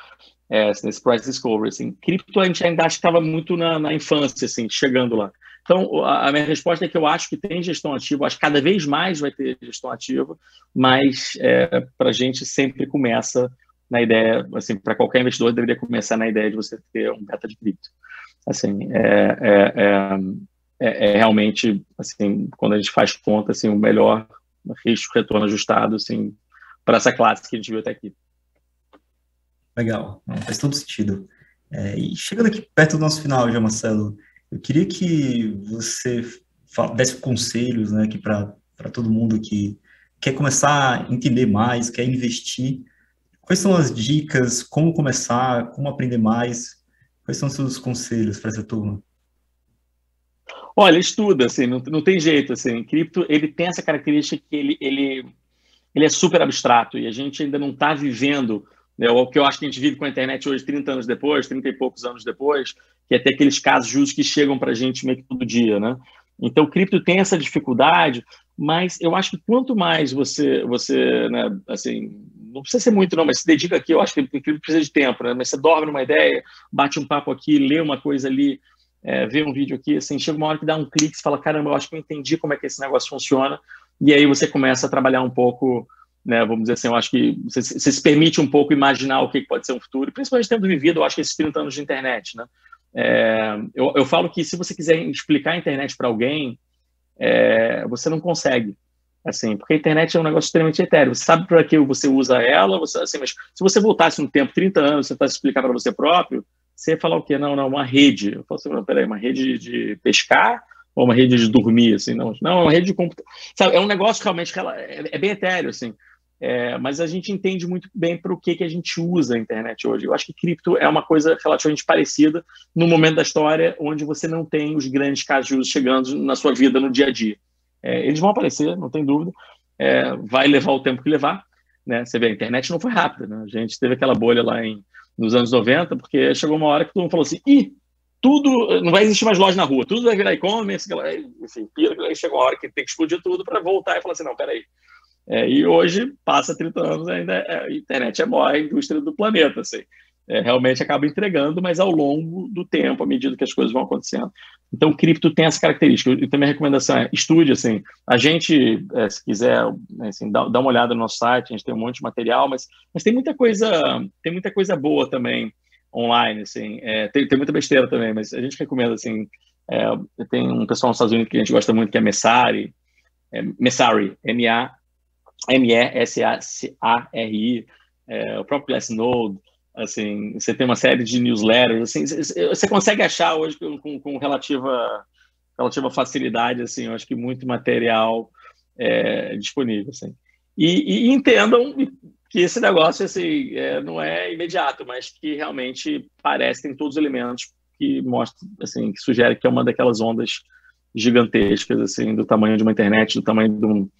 É, nesse price discovery, assim, cripto a gente ainda acha que estava muito na, na, infância, assim, chegando lá. Então, a, a, minha resposta é que eu acho que tem gestão ativa, acho que cada vez mais vai ter gestão ativa, mas é, para a gente sempre começa na ideia, assim, para qualquer investidor deveria começar na ideia de você ter um beta de cripto. Assim, é, é, é, é, é realmente, assim, quando a gente faz conta, assim, o melhor risco-retorno ajustado, assim, para essa classe que a gente viu até aqui. Legal, faz todo sentido. É, e chegando aqui perto do nosso final, já, Marcelo, eu queria que você desse conselhos né, para todo mundo que quer começar a entender mais, quer investir. Quais são as dicas? Como começar? Como aprender mais? Quais são os seus conselhos para essa turma? Olha, estuda, assim, não, não tem jeito, assim, cripto, ele tem essa característica que ele, ele, ele é super abstrato e a gente ainda não está vivendo né, o que eu acho que a gente vive com a internet hoje, 30 anos depois, 30 e poucos anos depois, que é ter aqueles casos justos que chegam para a gente meio que todo dia, né? Então, cripto tem essa dificuldade, mas eu acho que quanto mais você, você né, assim, não precisa ser muito não, mas se dedica aqui, eu acho que cripto precisa de tempo, né? Mas você dorme numa ideia, bate um papo aqui, lê uma coisa ali, é, um vídeo aqui, assim, chega uma hora que dá um clique, você fala, caramba, eu acho que eu entendi como é que esse negócio funciona, e aí você começa a trabalhar um pouco, né, vamos dizer assim, eu acho que você, você se permite um pouco imaginar o que pode ser um futuro, principalmente tendo vivido, eu acho que esses 30 anos de internet, né, é, eu, eu, falo que se você quiser explicar a internet para alguém, é, você não consegue. Assim, porque a internet é um negócio extremamente etéreo. Você sabe para que você usa ela, você, assim, mas se você voltasse no tempo, 30 anos, você tentasse explicar para você próprio, você ia falar o quê? Não, não, uma rede. Eu falo assim, peraí, uma rede de pescar ou uma rede de dormir, assim, não, não, é uma rede de computador. É um negócio realmente que ela, é, é bem etéreo, assim. É, mas a gente entende muito bem para o que, que a gente usa a internet hoje. Eu acho que cripto é uma coisa relativamente parecida no momento da história onde você não tem os grandes casos de uso chegando na sua vida no dia a dia. É, eles vão aparecer, não tem dúvida. É, vai levar o tempo que levar. Né? Você vê, a internet não foi rápida. Né? A gente teve aquela bolha lá em, nos anos 90, porque chegou uma hora que todo mundo falou assim: ih, tudo, não vai existir mais loja na rua, tudo vai virar e-commerce, enfim, aí chegou uma hora que tem que explodir tudo para voltar e falar assim: não, peraí é, e hoje, passa 30 anos, ainda é, a internet é a maior indústria do planeta, assim. É, realmente acaba entregando, mas ao longo do tempo, à medida que as coisas vão acontecendo. Então, o cripto tem essa característica. E também a recomendação é estude, assim, a gente, é, se quiser, assim, dá, dá, uma olhada no nosso site, a gente tem um monte de material, mas, mas tem muita coisa, tem muita coisa boa também online, assim, é, tem, tem muita besteira também, mas a gente recomenda, assim, é, tem um pessoal nos Estados Unidos que a gente gosta muito, que é Messari, é, Messari, M-A M-E-S-A-R-I, é, o próprio Glassnode, assim, você tem uma série de newsletters, assim, você consegue achar hoje com, com relativa, relativa facilidade, assim, eu acho que muito material é, disponível, assim. E, e, entendam que esse negócio, assim, é, não é imediato, mas que realmente parece, tem todos os elementos que mostram, assim, que sugere que é uma daquelas ondas gigantescas, assim, do tamanho de uma internet, do tamanho do,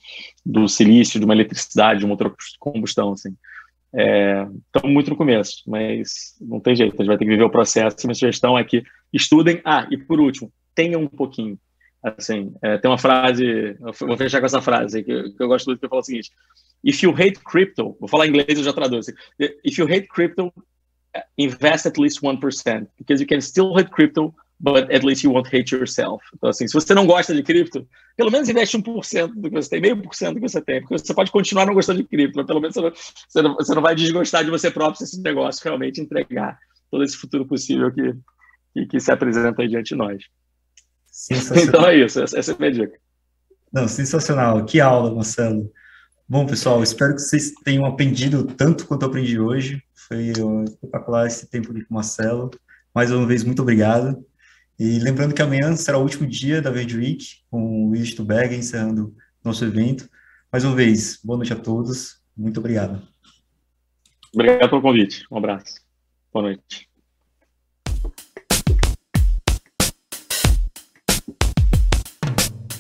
do silício, de uma eletricidade, de uma outra combustão, assim. É, estamos muito no começo, mas não tem jeito, a gente vai ter que viver o processo. Minha sugestão é que estudem. Ah, e por último, tenham um pouquinho. Assim, é, tem uma frase, vou fechar com essa frase que, que eu gosto muito, que fala o seguinte: If you hate crypto, vou falar em inglês, eu já traduzo. If you hate crypto, invest at least 1%, because you can still hate crypto but at least you won't hate yourself. Então, assim, se você não gosta de cripto, pelo menos investe 1% do que você tem, meio por cento do que você tem, porque você pode continuar não gostando de cripto, mas pelo menos você não, você não, você não vai desgostar de você próprio se esse negócio realmente entregar todo esse futuro possível que, que, que se apresenta aí diante de nós. Então é isso, essa, essa é a minha dica. Não, sensacional. Que aula, Marcelo. Bom, pessoal, espero que vocês tenham aprendido tanto quanto eu aprendi hoje. Foi espetacular esse tempo aqui com o Marcelo. Mais uma vez, muito obrigado. E lembrando que amanhã será o último dia da Verde Week, com o Luiz Tuberger encerrando nosso evento. Mais uma vez, boa noite a todos. Muito obrigado. Obrigado pelo convite. Um abraço. Boa noite.